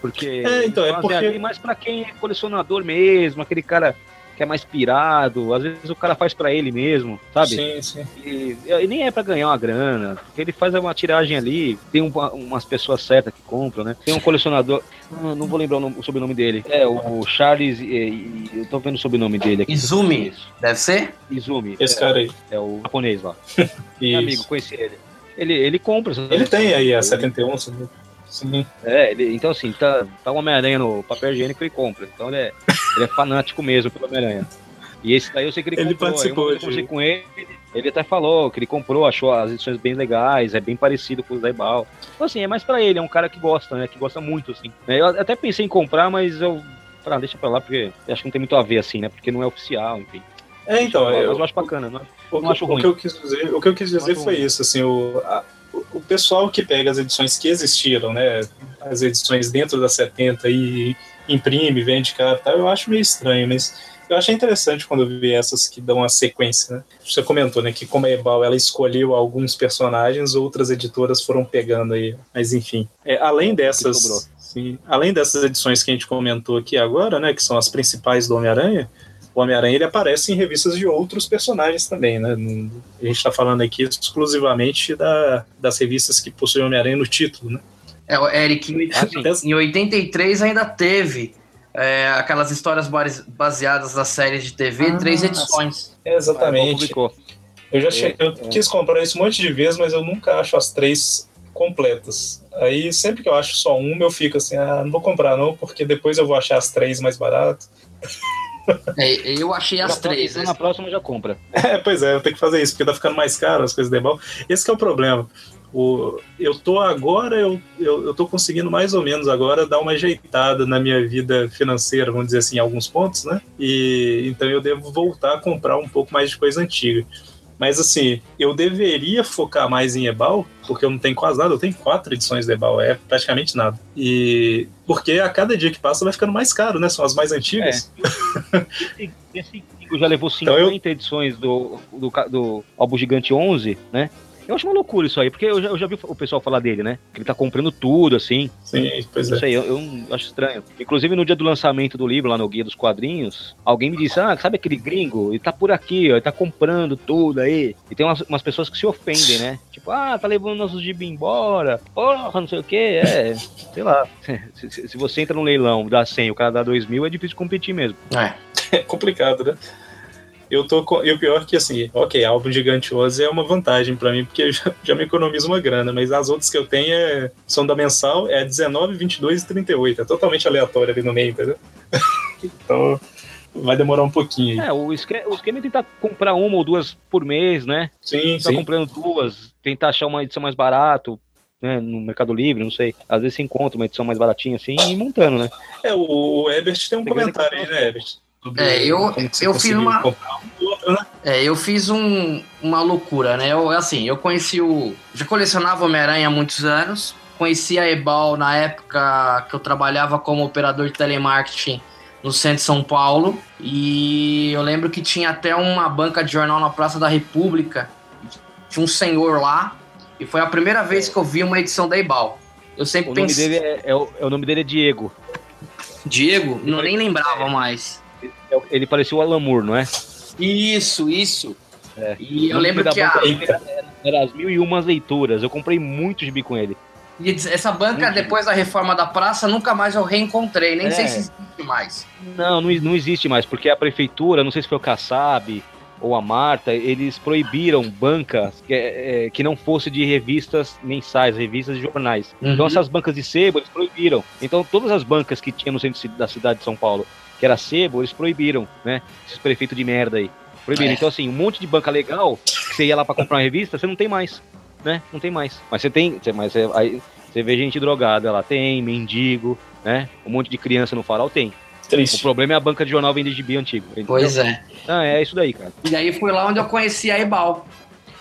Porque É, então, é porque- ali mais pra quem é colecionador mesmo, aquele cara que é mais pirado, às vezes o cara faz pra ele mesmo, sabe? Sim, sim. E, e nem é pra ganhar uma grana, porque ele faz uma tiragem ali, tem um- umas pessoas certas que compram, né? Tem um colecionador, não, não vou lembrar o, nome- o sobrenome dele. É, o Charles, e- e- eu tô vendo o sobrenome dele aqui. Izumi. Isso, Deve ser? Izumi. Esse é, cara aí. É o japonês lá. Meu amigo, conheci ele. Ele, ele compra. Ele tem aí a Ele- 71, sim. sim. É, ele, então assim, tá, tá o Homem-Aranha no papel higiênico ele compra. Então ele é, ele é fanático mesmo pelo Homem-Aranha. E esse daí eu sei que ele, Ele comprou. Participou uma eu conversei com ele, ele até falou que ele comprou, achou as edições bem legais, é bem parecido com os da Ebal. Então assim, é mais pra ele, é um cara que gosta, né? Que gosta muito, assim. Eu até pensei em comprar, mas eu. Ah, deixa pra lá, porque acho que não tem muito a ver, assim, né? Porque não é oficial, enfim. É, então, Mas eu, eu acho bacana, não o, não acho o ruim. que eu quis dizer, o que eu quis dizer foi ruim. isso, assim, o, a- o- o pessoal que pega as edições que existiram, né, as edições dentro da 70 e imprime, vende cara, tal, eu acho meio estranho, mas eu achei interessante quando eu vi essas que dão a sequência, né? Você comentou, né, que como a Ebal ela escolheu alguns personagens, outras editoras foram pegando aí, mas enfim. É, além dessas, sim, além dessas edições que a gente comentou aqui agora, né, que são as principais do Homem-Aranha, o Homem-Aranha ele aparece em revistas de outros personagens também, né? A gente está falando aqui exclusivamente da- das revistas que possuem Homem-Aranha no título, né? É, o Eric, em, Ah, em 83 ainda teve é, aquelas histórias base- baseadas nas séries de TV, Ah, três edições. É, exatamente. Publicou. Eu já che- eu É, quis comprar isso um monte de vezes, mas eu nunca acho as três completas. Aí sempre que eu acho só uma, eu fico assim, ah, não vou comprar não, porque depois eu vou achar as três mais barato. É, eu achei as três. próxima- Na próxima já compra. É, pois é, eu tenho que fazer isso, porque tá ficando mais caro as coisas da Ebal. Esse que é o problema. O, eu tô agora, eu, eu, eu tô conseguindo mais ou menos agora dar uma ajeitada na minha vida financeira, vamos dizer assim, em alguns pontos, né? E então eu devo voltar a comprar um pouco mais de coisa antiga. Mas assim, eu deveria focar mais em Ebal, porque eu não tenho quase nada, eu tenho quatro edições de Ebal, é praticamente nada. E porque a cada dia que passa vai ficando mais caro, né? São as mais antigas. Esse, esse Kingo já levou Então 50 edições do, do, do álbum Gigante 11, né? Eu acho uma loucura isso aí, porque eu já, eu já vi o pessoal falar dele, né? Que ele tá comprando tudo, assim. Sim, pois Não é. sei, eu, eu acho estranho. Inclusive, no dia do lançamento do livro, lá no Guia dos Quadrinhos, alguém me disse: Ah, sabe aquele gringo? Ele tá por aqui, ó, ele tá comprando tudo aí. E tem umas, umas pessoas que se ofendem, né? Tipo, ah, tá levando nossos gibi embora. Porra, não sei o quê. É, sei lá. Se, se- se você entra num leilão, dá 100 e o cara dá 2 mil, é difícil competir mesmo. É. É complicado, né? Eu tô com... E o pior é que, assim, ok, álbum gigante 11 é uma vantagem pra mim, porque eu já, já me economizo uma grana, mas as outras que eu tenho é... são da mensal, é 19, 22 e 38. É totalmente aleatório ali no meio, entendeu? então, vai demorar um pouquinho. É, o esquema, o esquema é tentar comprar uma ou duas por mês, né? Sim, tá sim. comprando duas, tentar achar uma edição mais barato, né, no Mercado Livre, não sei. Às vezes você encontra uma edição mais baratinha assim e montando, né? É, o, Ebert tem um Tem comentário aí, né, Ebert? Sobre É, eu- como que você eu fiz uma- um né? É, eu fiz um- uma loucura, né? Eu, assim, eu conheci o. Já colecionava Homem-Aranha há muitos anos. Conheci a Ebal na época que eu trabalhava como operador de telemarketing no centro de São Paulo. E eu lembro que tinha até uma banca de jornal na Praça da República. Tinha um senhor lá. E foi a primeira vez que eu vi uma edição da Ebal. Eu sempre O nome pensei. dele é, é o, é o nome dele é Diego. Diego? Não, nem lembrava mais. É Ele parecia o Alan Moore, não é? Isso, isso. É. E eu lembro que a. era, era as mil e umas leituras. Eu comprei muito gibi com ele. E essa banca, Muito. depois da reforma da praça, nunca mais eu reencontrei. Nem É. sei se existe mais. Não, não, não existe mais, porque a prefeitura, não sei se foi o Kassab ou a Marta, eles proibiram bancas que, é, que não fosse de revistas mensais, revistas de jornais. Então Uhum. essas bancas de sebo, eles proibiram. Então todas as bancas que tinha no centro da cidade de São Paulo, que era sebo, eles proibiram, né? Esses prefeitos de merda aí. Proibiram. É. Então assim, um monte de banca legal, que você ia lá pra comprar uma revista, você não tem mais, né? Não tem mais. Mas você tem, você- mas você, aí você vê gente drogada lá, tem, mendigo, né? Um monte de criança no farol tem. O Triste. problema é a banca de jornal vender gibi antigo. entendeu? Pois é. Ah, é isso daí, cara. E aí foi lá onde eu conheci a Ebal.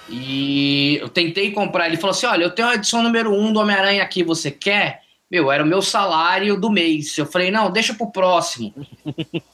E eu tentei comprar. Ele falou assim: olha, eu tenho a edição número 1 um do Homem-Aranha aqui, você quer? Meu, era o meu salário do mês. Eu falei, não, deixa pro próximo.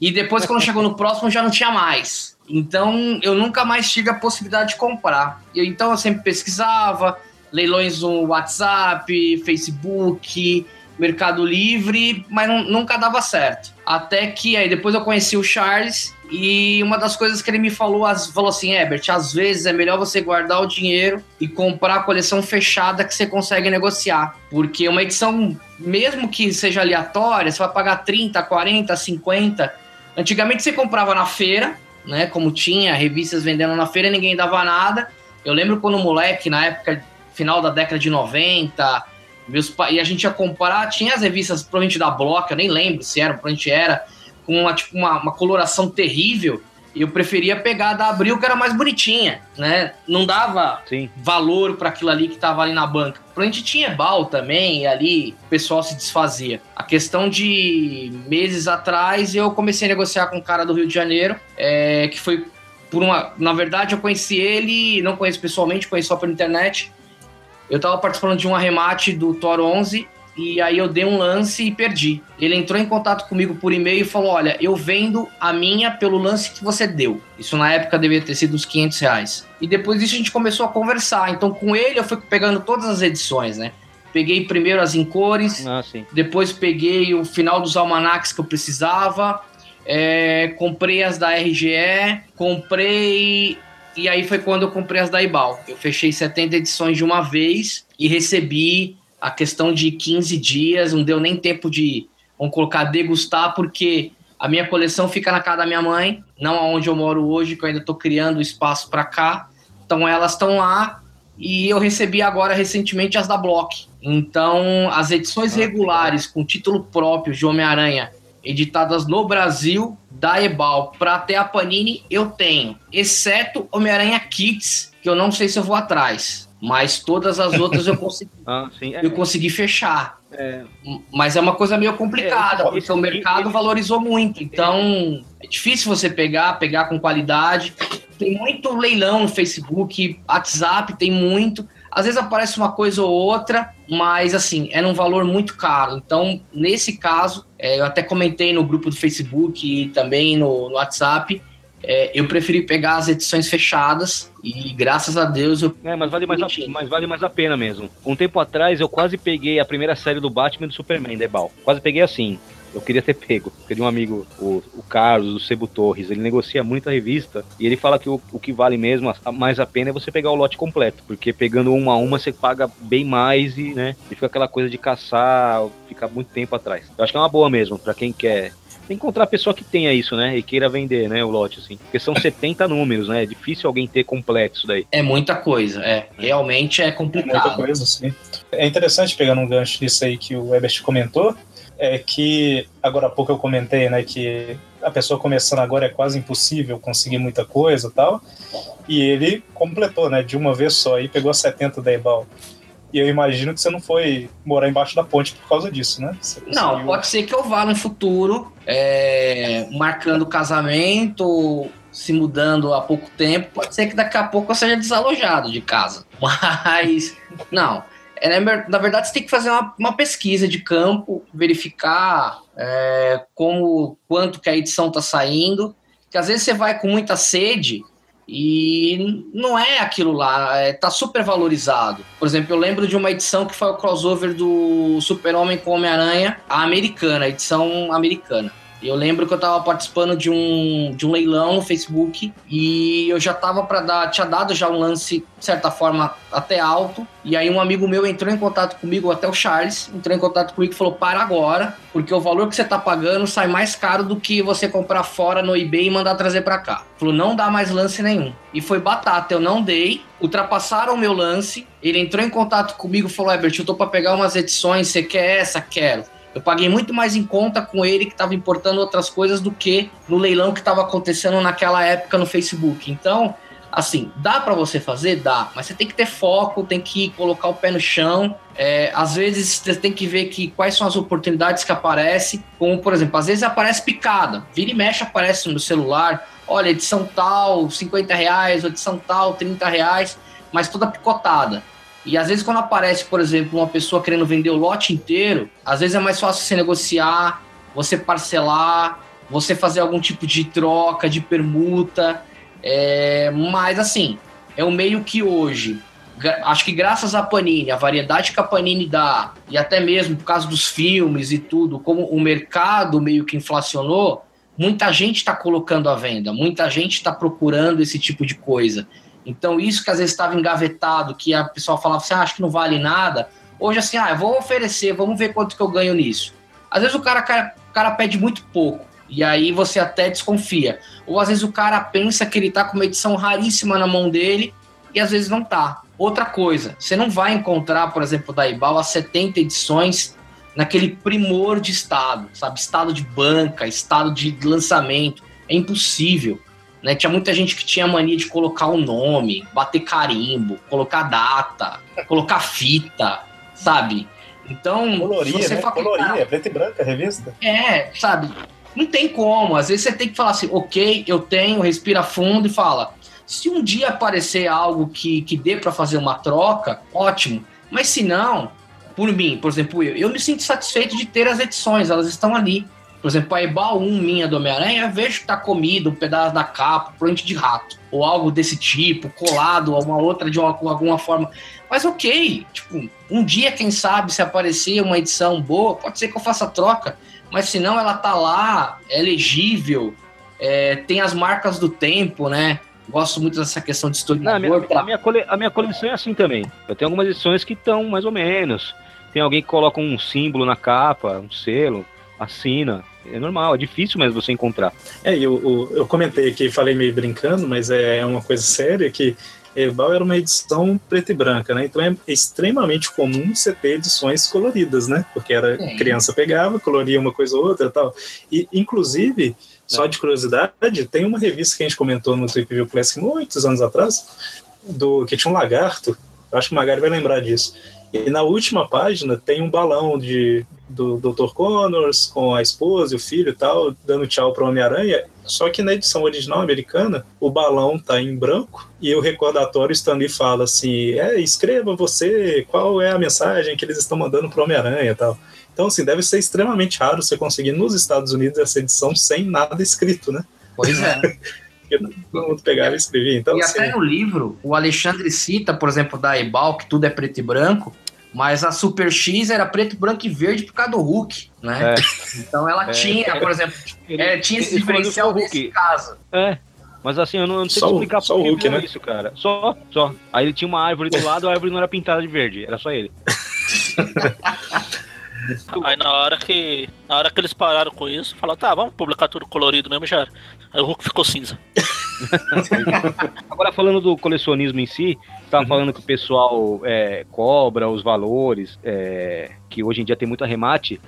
e depois, quando chegou no próximo, já não tinha mais. Então, eu nunca mais tive a possibilidade de comprar. E, então, eu sempre pesquisava, leilões no WhatsApp, Facebook, Mercado Livre, mas não- nunca dava certo. Até que aí depois eu conheci o Charles e uma das coisas que ele me falou, falou assim, Herbert, às vezes é melhor você guardar o dinheiro e comprar a coleção fechada que você consegue negociar. Porque uma edição, mesmo que seja aleatória, você vai pagar 30, 40, 50. Antigamente você comprava na feira, né? Como tinha revistas vendendo na feira, ninguém dava nada. Eu lembro quando moleque, na época, final da década de 90, meus pa... e a gente ia comprar, tinha as revistas provavelmente da Block, eu nem lembro se era, provavelmente era, com uma, tipo, uma, uma coloração terrível. E eu preferia pegar a da Abril, que era mais bonitinha, né? Não dava Sim. valor para aquilo ali que tava ali na banca. A gente tinha bal também, e ali o pessoal se desfazia. A questão de meses atrás, eu comecei a negociar com um cara do Rio de Janeiro, é, que foi por uma, na verdade eu conheci ele, não conheço pessoalmente, conheço só pela internet. Eu tava participando de um arremate do Thor 11 e aí eu dei um lance e perdi. Ele entrou em contato comigo por e-mail e falou: Olha, eu vendo a minha pelo lance que você deu. Isso na época devia ter sido uns 500 reais. E depois disso a gente começou a conversar. Então com ele eu fui pegando todas as edições, né? Peguei primeiro as em cores, Ah, depois peguei o final dos almanacs que eu precisava, é, comprei as da RGE, comprei. E aí foi quando eu comprei as da Ibal. Eu fechei 70 edições de uma vez e recebi a questão de 15 dias, não deu nem tempo de, vamos colocar, degustar, porque a minha coleção fica na casa da minha mãe, não aonde eu moro hoje, que eu ainda estou criando espaço para cá. Então elas estão lá e eu recebi agora recentemente as da Block. Então, as edições Ah, regulares com título próprio de Homem-Aranha, editadas no Brasil, da Ebal para até a Panini, eu tenho, exceto Homem-Aranha Kits, que eu não sei se eu vou atrás, mas todas as outras eu consegui, Ah, sim. É, eu consegui fechar. é, Mas é uma coisa meio complicada, É, porque o mercado valorizou muito. Então, é difícil você pegar, pegar com qualidade. Tem muito leilão no Facebook, WhatsApp tem muito. Às vezes aparece uma coisa ou outra, mas assim, é num valor muito caro. Então, nesse caso, é, eu até comentei no grupo do Facebook e também no, no WhatsApp. É, eu preferi pegar as edições fechadas e graças a Deus eu É, mas vale mais, a, mas vale mais a pena mesmo. Um tempo atrás eu quase peguei a primeira série do Batman e do Superman, Debal. Quase peguei assim. Eu queria ter pego. Porque um amigo, o, o Carlos, do Sebo Torres, ele negocia muito a revista e ele fala que o, o que vale mesmo, a- mais a pena é você pegar o lote completo. Porque pegando uma a uma você paga bem mais e, né, e fica aquela coisa de caçar, ficar muito tempo atrás. Eu acho que é uma boa mesmo, pra quem quer encontrar a pessoa que tenha isso, né? E queira vender, né? O lote, assim. Porque são 70 números, né? É difícil alguém ter completo isso daí. é muita coisa, é realmente é É muita complicado. coisa, sim. É interessante, pegando um gancho disso aí que o Ebert comentou, é que agora há pouco eu comentei, né, que a pessoa começando agora é quase impossível conseguir muita coisa e tal, e ele completou, né, de uma vez só, e pegou 70 da Ebal. E eu imagino que você não foi morar embaixo da ponte por causa disso, né? Não, pode ser que eu vá no futuro, é, marcando casamento, se mudando há pouco tempo. Pode ser que daqui a pouco eu seja desalojado de casa. Mas, não. É, na verdade, você tem que fazer uma, uma pesquisa de campo, verificar é, como, quanto que a edição está saindo. Que às vezes você vai com muita sede e não é aquilo lá, é, tá super valorizado. Por exemplo, eu lembro de uma edição que foi o crossover do Super-Homem com Homem-Aranha, a americana, a edição americana. Eu lembro que eu tava participando de um, de um leilão no Facebook e eu já tava para dar, tinha dado já um lance, de certa forma, até alto. E aí um amigo meu entrou em contato comigo, até o Charles, entrou em contato comigo e falou: para agora, porque o valor que você tá pagando sai mais caro do que você comprar fora no eBay e mandar trazer para cá. Falou: não dá mais lance nenhum. E foi batata, eu não dei. Ultrapassaram o meu lance. Ele entrou em contato comigo e falou: Herbert, eu tô para pegar umas edições, você quer essa? Quero. Eu paguei muito mais em conta com ele que estava importando outras coisas do que no leilão que estava acontecendo naquela época no Facebook. Então, assim, dá para você fazer? Dá, mas você tem que ter foco, tem que colocar o pé no chão. É, às vezes você tem que ver que quais são as oportunidades que aparecem, como por exemplo, às vezes aparece picada, vira e mexe aparece no celular, olha, edição tal, 50 reais, edição tal, 30 reais, mas toda picotada. E às vezes quando aparece, por exemplo, uma pessoa querendo vender o lote inteiro, às vezes é mais fácil você negociar, você parcelar, você fazer algum tipo de troca, de permuta. É, mas assim, é um meio que hoje, acho que graças à Panini, a variedade que a Panini dá, e até mesmo por causa dos filmes e tudo, como o mercado meio que inflacionou, muita gente está colocando à venda, muita gente está procurando esse tipo de coisa. Então, isso que às vezes estava engavetado, que a pessoa falava assim, ah, acho que não vale nada. Hoje, assim, ah, eu vou oferecer, vamos ver quanto que eu ganho nisso. Às vezes o cara, cara, o cara pede muito pouco, e aí você até desconfia. Ou às vezes o cara pensa que ele tá com uma edição raríssima na mão dele, e às vezes não tá. Outra coisa, você não vai encontrar, por exemplo, da Ibal, as 70 edições naquele primor de estado, sabe? Estado de banca, estado de lançamento. É impossível. Né? Tinha muita gente que tinha mania de colocar o nome, bater carimbo, colocar data, colocar fita, sabe? Então, Coloria, você né? for Coloria, é preto e branco a revista. é, sabe? não tem como. Às vezes você tem que falar assim, ok, eu tenho, respira fundo e fala. Se um dia aparecer algo que, que dê para fazer uma troca, ótimo. Mas se não, por mim, por exemplo, eu, eu me sinto satisfeito de ter as edições, elas estão ali. Por exemplo, a Ebal 1 minha do Homem-Aranha, vejo que tá comido um pedaço da capa, plante de rato, ou algo desse tipo, colado a uma outra de uma, alguma forma. Mas ok, tipo, um dia, quem sabe, se aparecer uma edição boa, pode ser que eu faça troca, mas se não, ela tá lá, é legível, é, tem as marcas do tempo, né? Gosto muito dessa questão de Não, a, minha, historiador. a, minha cole- a minha coleção é assim também. Eu tenho algumas edições que estão mais ou menos. Tem alguém que coloca um símbolo na capa, um selo, assina. É normal, é difícil mesmo você encontrar. É, e eu, eu, eu comentei aqui, falei meio brincando, mas é uma coisa séria que Ebal era uma edição preta e branca, né? Então é extremamente comum você ter edições coloridas, né? Porque era Sim. criança pegava, coloria uma coisa ou outra e tal. E, inclusive, só de curiosidade, tem uma revista que a gente comentou no Trip View Classic muitos anos atrás, do que tinha um lagarto. Eu acho que o Magari vai lembrar disso. E na última página tem um balão de, do Dr. Connors com a esposa e o filho e tal, dando tchau para o Homem-Aranha. Só que na edição original americana, o balão tá em branco e o recordatório Stanley fala assim: é, escreva você qual é a mensagem que eles estão mandando para o Homem-Aranha e tal. Então, assim, deve ser extremamente raro você conseguir nos Estados Unidos essa edição sem nada escrito, né? Pois é. Porque todo mundo pegava e escrevia. Então, e assim, até no livro, o Alexandre cita, por exemplo, da Ebal, que tudo é preto e branco, mas a Super X era preto, branco e verde por causa do Hulk, né? Então ela É. tinha, por exemplo, é, tinha esse Ele diferencial Hulk. nesse caso. É. Mas assim, eu não, eu não sei Só explicar só por que né? isso, cara. Só, só. Aí ele tinha uma árvore do lado, a árvore não era pintada de verde, era só ele. Aí na hora que. Na hora que eles pararam com isso, falaram, tá, vamos publicar tudo colorido mesmo já. Aí o Hulk ficou cinza. Agora falando do colecionismo em si, tava falando que o pessoal é, cobra os valores, é, que hoje em dia tem muito arremate.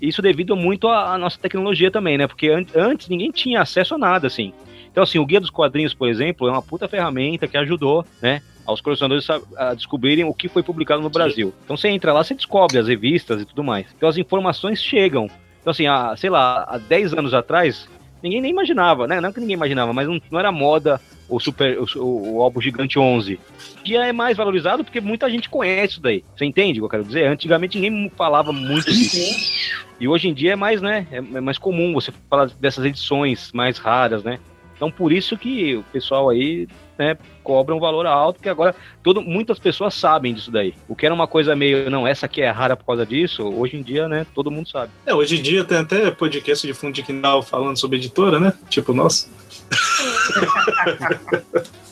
Isso devido muito à, à nossa tecnologia também, né? Porque an- antes ninguém tinha acesso a nada, assim. Então, assim, o Guia dos Quadrinhos, por exemplo, é uma puta ferramenta que ajudou, né? Aos colecionadores a descobrirem o que foi publicado no Brasil. Então você entra lá, você descobre as revistas e tudo mais. Então as informações chegam. Então, assim, há, sei lá, há 10 anos atrás, ninguém nem imaginava, né? Não que ninguém imaginava, mas não, não era moda o super o, o, álbum gigante 11. Que é mais valorizado porque muita gente conhece isso daí. Você entende o que eu quero dizer? Antigamente ninguém falava muito disso. E hoje em dia é mais, né? É, é mais comum você falar dessas edições mais raras, né? Então por isso que o pessoal aí, né, cobra um valor alto, porque agora todo, muitas pessoas sabem disso daí. O que era uma coisa meio, não, essa aqui é rara por causa disso, hoje em dia, né, todo mundo sabe. é, hoje em dia tem até podcast de fundo de quintal falando sobre editora, né? Tipo, nossa.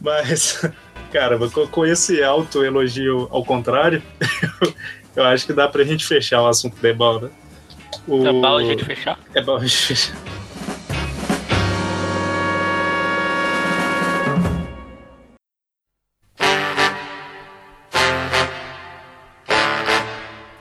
Mas, cara, com, esse alto elogio ao contrário, eu acho que dá pra gente fechar o assunto da Ebal, né? O... É bala a gente fechar. É bom a gente fechar.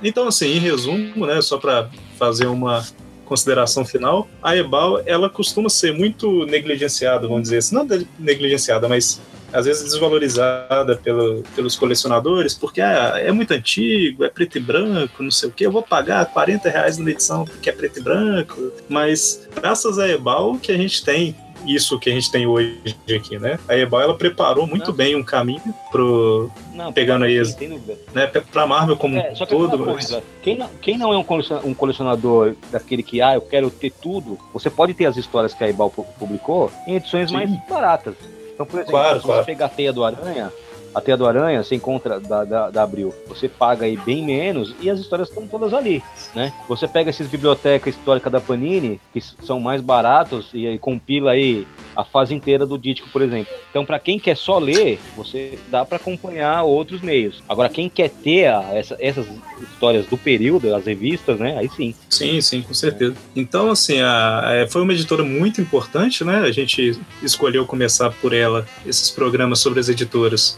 Então, assim, em resumo, né, só para fazer uma consideração final, a Ebal, ela costuma ser muito negligenciada, vamos dizer assim, não de- negligenciada, mas às vezes desvalorizada pelo- pelos colecionadores, porque ah, é muito antigo, é preto e branco, não sei o que, eu vou pagar 40 reais numa edição porque é preto e branco, mas graças a Ebal que a gente tem isso que a gente tem hoje aqui, né? A Ebal, ela preparou muito Não. bem um caminho pro, Não, Pegando aí as- dúvida. né, pra Marvel como É, um todo. coisa, quem não, quem não é um coleciona- um colecionador daquele que, ah, eu quero ter tudo, você pode ter as histórias que a Ebal pu- publicou em edições Sim. mais baratas. Então, por exemplo, Claro, se claro. pegar a Teia do Aranha, a Teia do Aranha, você encontra da, da, da Abril, você paga aí bem menos e as histórias estão todas ali, né? Você pega esses biblioteca histórica da Panini, que são mais baratos e aí compila aí a fase inteira do Dítico, por exemplo. Então, para quem quer só ler, você dá para acompanhar outros meios. Agora, quem quer ter a- essa- essas histórias do período, as revistas, né? Aí sim. Sim, sim, com certeza. Então, assim, a, a- foi uma editora muito importante, né? A gente escolheu começar por ela, esses programas sobre as editoras,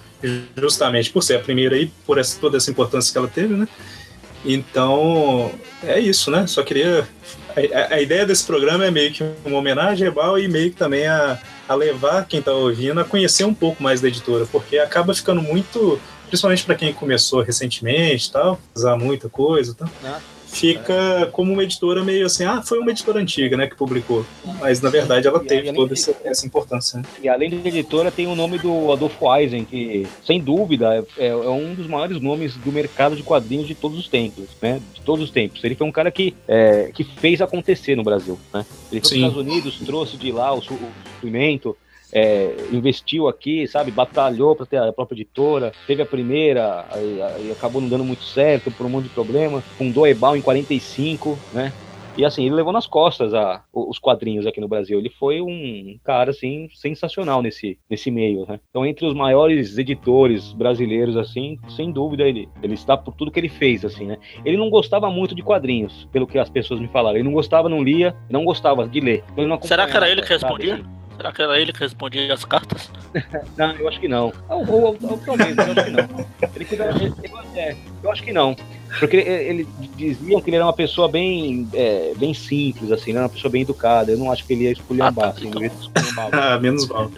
justamente por ser a primeira e por essa, toda essa importância que ela teve, né? Então, é isso, né? Só queria. A, a- ideia desse programa é meio que uma homenagem a Ebal e meio que também a, a levar quem está ouvindo a conhecer um pouco mais da editora, porque acaba ficando muito. Principalmente para quem começou recentemente tal, usar muita coisa e tal Né? Fica como uma editora meio assim, ah, foi uma editora antiga, né, que publicou. Mas na verdade ela E teve toda de- essa, essa importância. né? E além da editora, tem o nome do Adolfo Eisen, que, sem dúvida, é, é um dos maiores nomes do mercado de quadrinhos de todos os tempos, né? De todos os tempos. Ele foi um cara que, é, que fez acontecer no Brasil, né? Ele foi para os Sim. Estados Unidos, trouxe de lá o suprimento, é, investiu aqui, sabe? Batalhou para ter a própria editora, teve a primeira, aí acabou não dando muito certo por um monte de problema. Fundou a Ebal em 45, né? E assim, ele levou nas costas a, os quadrinhos aqui no Brasil. Ele foi um cara, assim, sensacional nesse, nesse meio, né? Então, entre os maiores editores brasileiros, assim, sem dúvida, ele, ele está por tudo que ele fez, assim, né? Ele não gostava muito de quadrinhos, pelo que as pessoas me falaram. Ele não gostava, não lia, não gostava de ler. Então, não Será que era ele que sabe, respondia? assim. Será que era ele que respondia as cartas? Não, eu acho que não. Ou, ou, ou talvez, eu acho que não. Ele cuidava, eu, é, eu acho que não. Porque ele, ele diziam que ele era uma pessoa bem, é, bem simples, assim, né? uma pessoa bem educada. Eu não acho que ele ia esculhambar, Ah, tá, assim, então. ia. Ah, menos mal.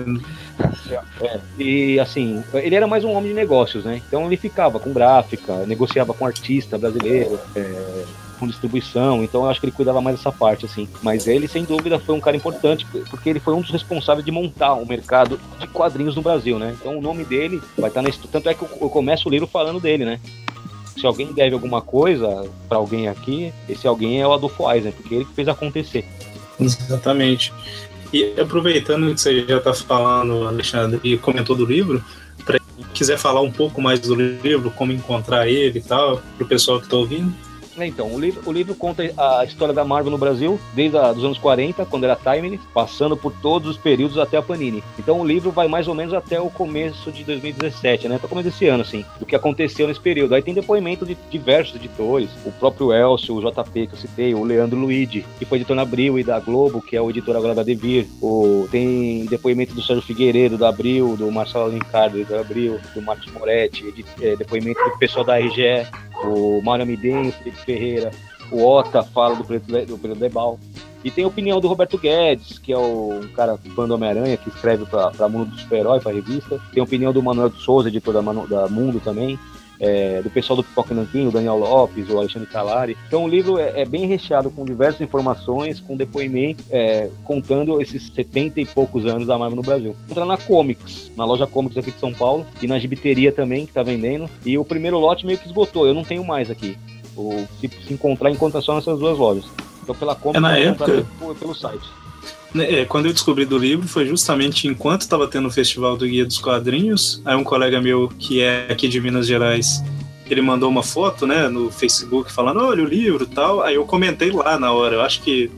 É, E assim, ele era mais um homem de negócios, né? Então ele ficava com gráfica, negociava com artista brasileiro, é, com distribuição, então eu acho que ele cuidava mais dessa parte, assim. Mas ele, sem dúvida, foi um cara importante, porque ele foi um dos responsáveis de montar o mercado de quadrinhos no Brasil, né? Então o nome dele vai estar história. Tanto é que eu começo o livro falando dele, né? Se alguém deve alguma coisa pra alguém aqui, esse alguém é o Adolfo Eisen, porque ele que fez acontecer. Exatamente. E aproveitando que você já está falando, Alexandre, e comentou do livro, para quem quiser falar um pouco mais do livro, como encontrar ele e tal, para o pessoal que está ouvindo. É, Então, o livro, o livro conta a história da Marvel no Brasil, desde os anos 40, quando era Timeless, passando por todos os períodos até a Panini. Então o livro vai mais ou menos até o começo de 2017, né? Até o começo desse ano, assim, do que aconteceu nesse período. Aí tem depoimento de diversos editores, o próprio Elcio, o JP que eu citei, o Leandro Luigi, que foi editor na Abril e da Globo, que é o editor agora da Devir. O, tem depoimento do Sérgio Figueiredo, da Abril, do Marcelo Alencar, da Abril, do Marcos Moretti, é, depoimento do pessoal da RGE, o Mário Amidenho, o Felipe Ferreira, o Ota fala do Preto do Preto Debal. E tem a opinião do Roberto Guedes, que é o um cara do Homem-Aranha, que escreve pra Mundo do Super-Herói, pra revista. Tem a opinião do Manuel de Souza, editor da, Manu- da Mundo também. é, do pessoal do Pipoca Nanquim, o Daniel Lopes, o Alexandre Calari. Então o livro é, é bem recheado com diversas informações, com depoimento, é, contando esses 70 e poucos anos da Marvel no Brasil. Entra na Comics, na loja Comics aqui de São Paulo, e na gibiteria também, que tá vendendo. E o primeiro lote meio que esgotou, eu não tenho mais aqui. O, se, se encontrar, encontra só nessas duas lojas. Então pela Comics, É, na época- pelo, pelo site. Né, é, Quando eu descobri do livro, foi justamente enquanto estava tendo o Festival do Guia dos Quadrinhos. Aí um colega meu, que é aqui de Minas Gerais, ele mandou uma foto, né, no Facebook, falando, olha o livro e tal. Aí eu comentei lá na hora, eu acho que.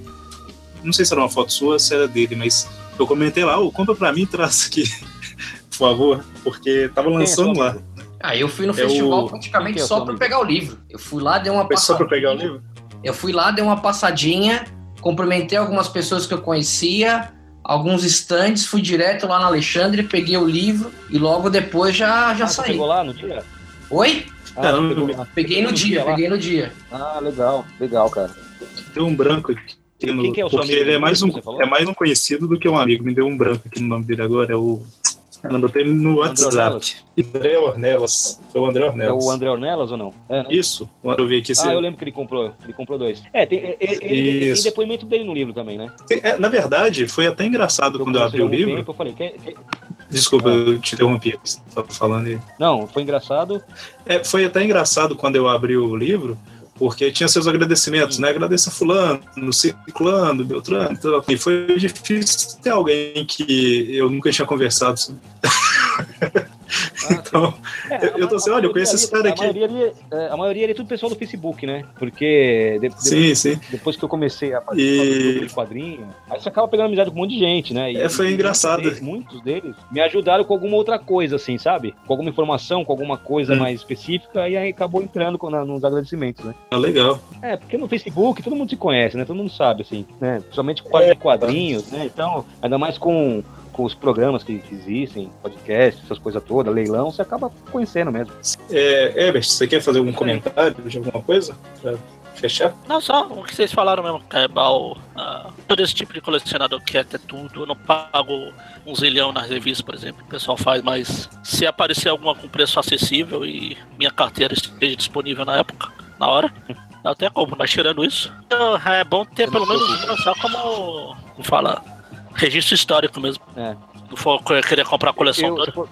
Não sei se era uma foto sua ou se era dele, mas eu comentei lá, ô, compra pra mim e traz aqui, por favor, porque tava Quem seu lançando lá. amigo? Ah, eu fui no É festival o- praticamente é só amigo? pegar o livro. Eu fui lá, dei uma Foi só pra passadinha. pegar o livro? Eu fui lá, dei uma passadinha, cumprimentei algumas pessoas que eu conhecia, alguns stands, fui direto lá na Alexandre, peguei o livro e logo depois já, já Ah, você saí. pegou lá no dia? Oi? Ah, Não, você. Peguei no dia, lá? peguei no dia. Ah, legal, legal, cara. Deu um branco aqui. no- Quem que é o seu porque amigo ele é mais, um, você é mais um conhecido do que um amigo. Me deu um branco aqui no nome dele agora. É o. Eu ele no WhatsApp. André Ornelas. Foi o André É Ornelas. o André Ornelas ou não? É, né? Isso. Eu vi aqui. Ah, eu lembro que ele comprou, ele comprou dois. É, tem, ele, ele- tem depoimento dele no livro também, né? É, na verdade, foi até engraçado quando eu abri o livro. tempo, eu falei, quer- quer- Desculpa, Ah. eu te interrompi. Você estava falando aí. Não, foi engraçado. É, foi até engraçado quando eu abri o livro, porque tinha seus agradecimentos, né? Agradeça fulano, ciclano, Beltrano. Então, e foi difícil ter alguém que eu nunca tinha conversado. sobre. então, É, Eu- eu tô assim, olha, eu conheço esse cara a aqui. Maioria ali, é, a maioria ali é tudo pessoal do Facebook, né? Porque de- de- sim, sim. depois que eu comecei a participar E- do grupo de quadrinho, aí você acaba pegando amizade com um monte de gente, né? E- É, foi e engraçado. Muitos deles, muitos deles me ajudaram com alguma outra coisa, assim, sabe? Com alguma informação, com alguma coisa Hum. mais específica, e aí acabou entrando com- na- nos agradecimentos, né? Ah, legal. É, porque no Facebook todo mundo se conhece, né? Todo mundo sabe, assim, né? Principalmente com É. quadrinhos, né? Então, ainda mais com, com os programas que, que existem, podcast, essas coisas todas, leilão, você acaba conhecendo mesmo. É, Ebert, você quer fazer algum comentário de alguma coisa? Pra fechar? Não, só o que vocês falaram mesmo, Caibal. ah, todo esse tipo de colecionador que quer ter tudo. Eu não pago um zilhão nas revistas, por exemplo. O pessoal faz, mas se aparecer alguma com preço acessível e minha carteira esteja disponível na época, na hora, Não tem como, mas tirando isso, é bom ter pelo menos só como. Como fala? Registro histórico mesmo. É. Não for querer comprar a coleção Eu, toda. for-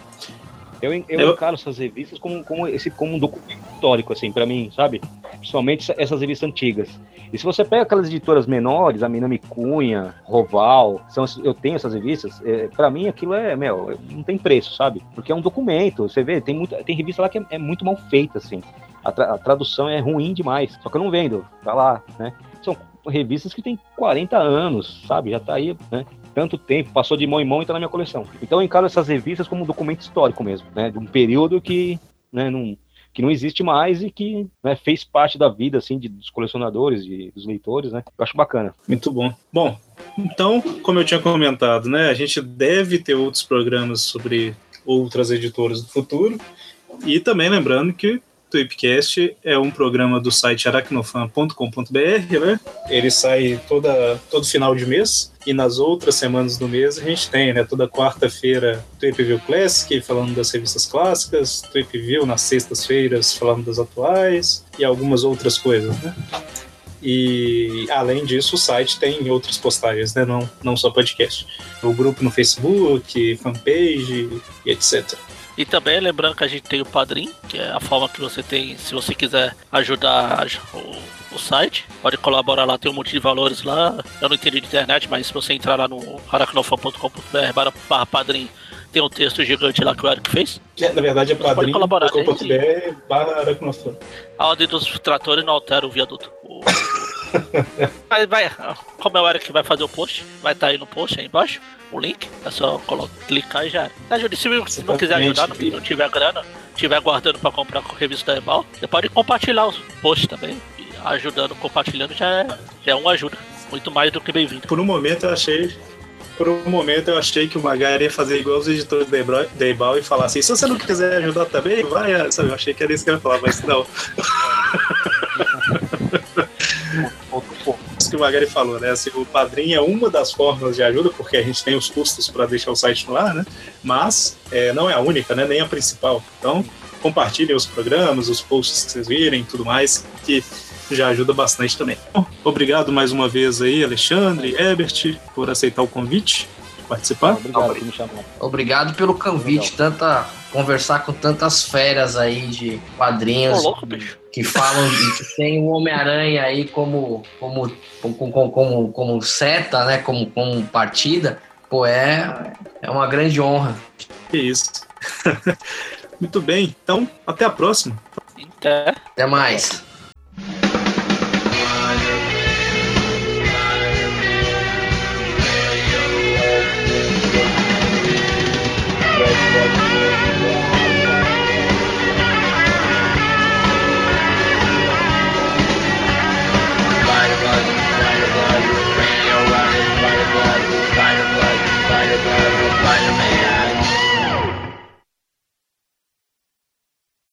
eu, eu Eu- encaro essas revistas como, como, esse, como um documento histórico, assim, pra mim, sabe? Principalmente essa- essas revistas antigas. E se você pega aquelas editoras menores, a Minami Cunha, Roval, são, eu tenho essas revistas, é, para mim aquilo é, meu, não tem preço, sabe? Porque é um documento, você vê, tem, muita, tem revista lá que é, é muito mal feita, assim. A, tra- a tradução é ruim demais, só que eu não vendo, tá lá, né? São revistas que têm 40 anos, sabe? Já tá aí, né? Tanto tempo, passou de mão em mão e tá na minha coleção. Então eu encaro essas revistas como um documento histórico mesmo, né? De um período que, né, não, que não existe mais e que né, fez parte da vida, assim, de, dos colecionadores, de, dos leitores, né? Eu acho bacana. Muito bom. Bom, então, como eu tinha comentado, né, a gente deve ter outros programas sobre outras editoras do futuro. E também lembrando que Tweepcast é um programa do site aracnofan.com.br, né? Ele sai toda, todo final de mês. E nas outras semanas do mês a gente tem, né? Toda quarta-feira, Tweep View Classic, falando das revistas clássicas, Tweep View nas sextas-feiras, falando das atuais, e algumas outras coisas, né? E além disso, o site tem outras postagens, né? Não, não só podcast. O grupo no Facebook, fanpage e etc. E também lembrando que a gente tem o Padrim, que é a forma que você tem, se você quiser ajudar o, o site, pode colaborar lá, tem um monte de valores lá. Eu não entendi de internet, mas se você entrar lá no aracnofan.com.br barra Padrim, tem um texto gigante lá que o Eric fez. Que, na verdade é colaborar, né? padrim.com.br barra aracnofan. A ordem dos tratores não altera o viaduto. O- Mas vai, como é o Eric que vai fazer o post, vai estar aí no post aí embaixo, o link, é só clicar e já. Ajude, se se não quiser ajudar, não, não tiver grana, tiver guardando para comprar com a revista da Ebal, você pode compartilhar os posts também. E ajudando, compartilhando já é, já é uma ajuda. Muito mais do que bem-vindo. Por um momento eu achei. Por um momento eu achei que o Magari ia fazer igual os editores da Ebal e falar assim: se você não quiser ajudar também, vai. Sabe? Eu achei que era isso que eu ia falar, mas não. Isso que o Magari falou, né? Assim, o padrinho é uma das formas de ajuda, porque a gente tem os custos para deixar o site no ar, né? Mas é, não é a única, né? Nem a principal. Então, compartilhem os programas, os posts que vocês virem tudo mais, que já ajuda bastante também. Bom, obrigado mais uma vez aí, Alexandre, Ebert, por aceitar o convite de participar. Obrigado. Obrigado pelo convite, tanta conversar com tantas feras aí de quadrinhos louco, bicho. que falam de que tem o Homem-Aranha aí como como, como, como, como, como seta, né? Como, como partida. Pô, é, é uma grande honra. Que isso. Muito bem, então até a próxima. Até. Até mais. Spider-Man.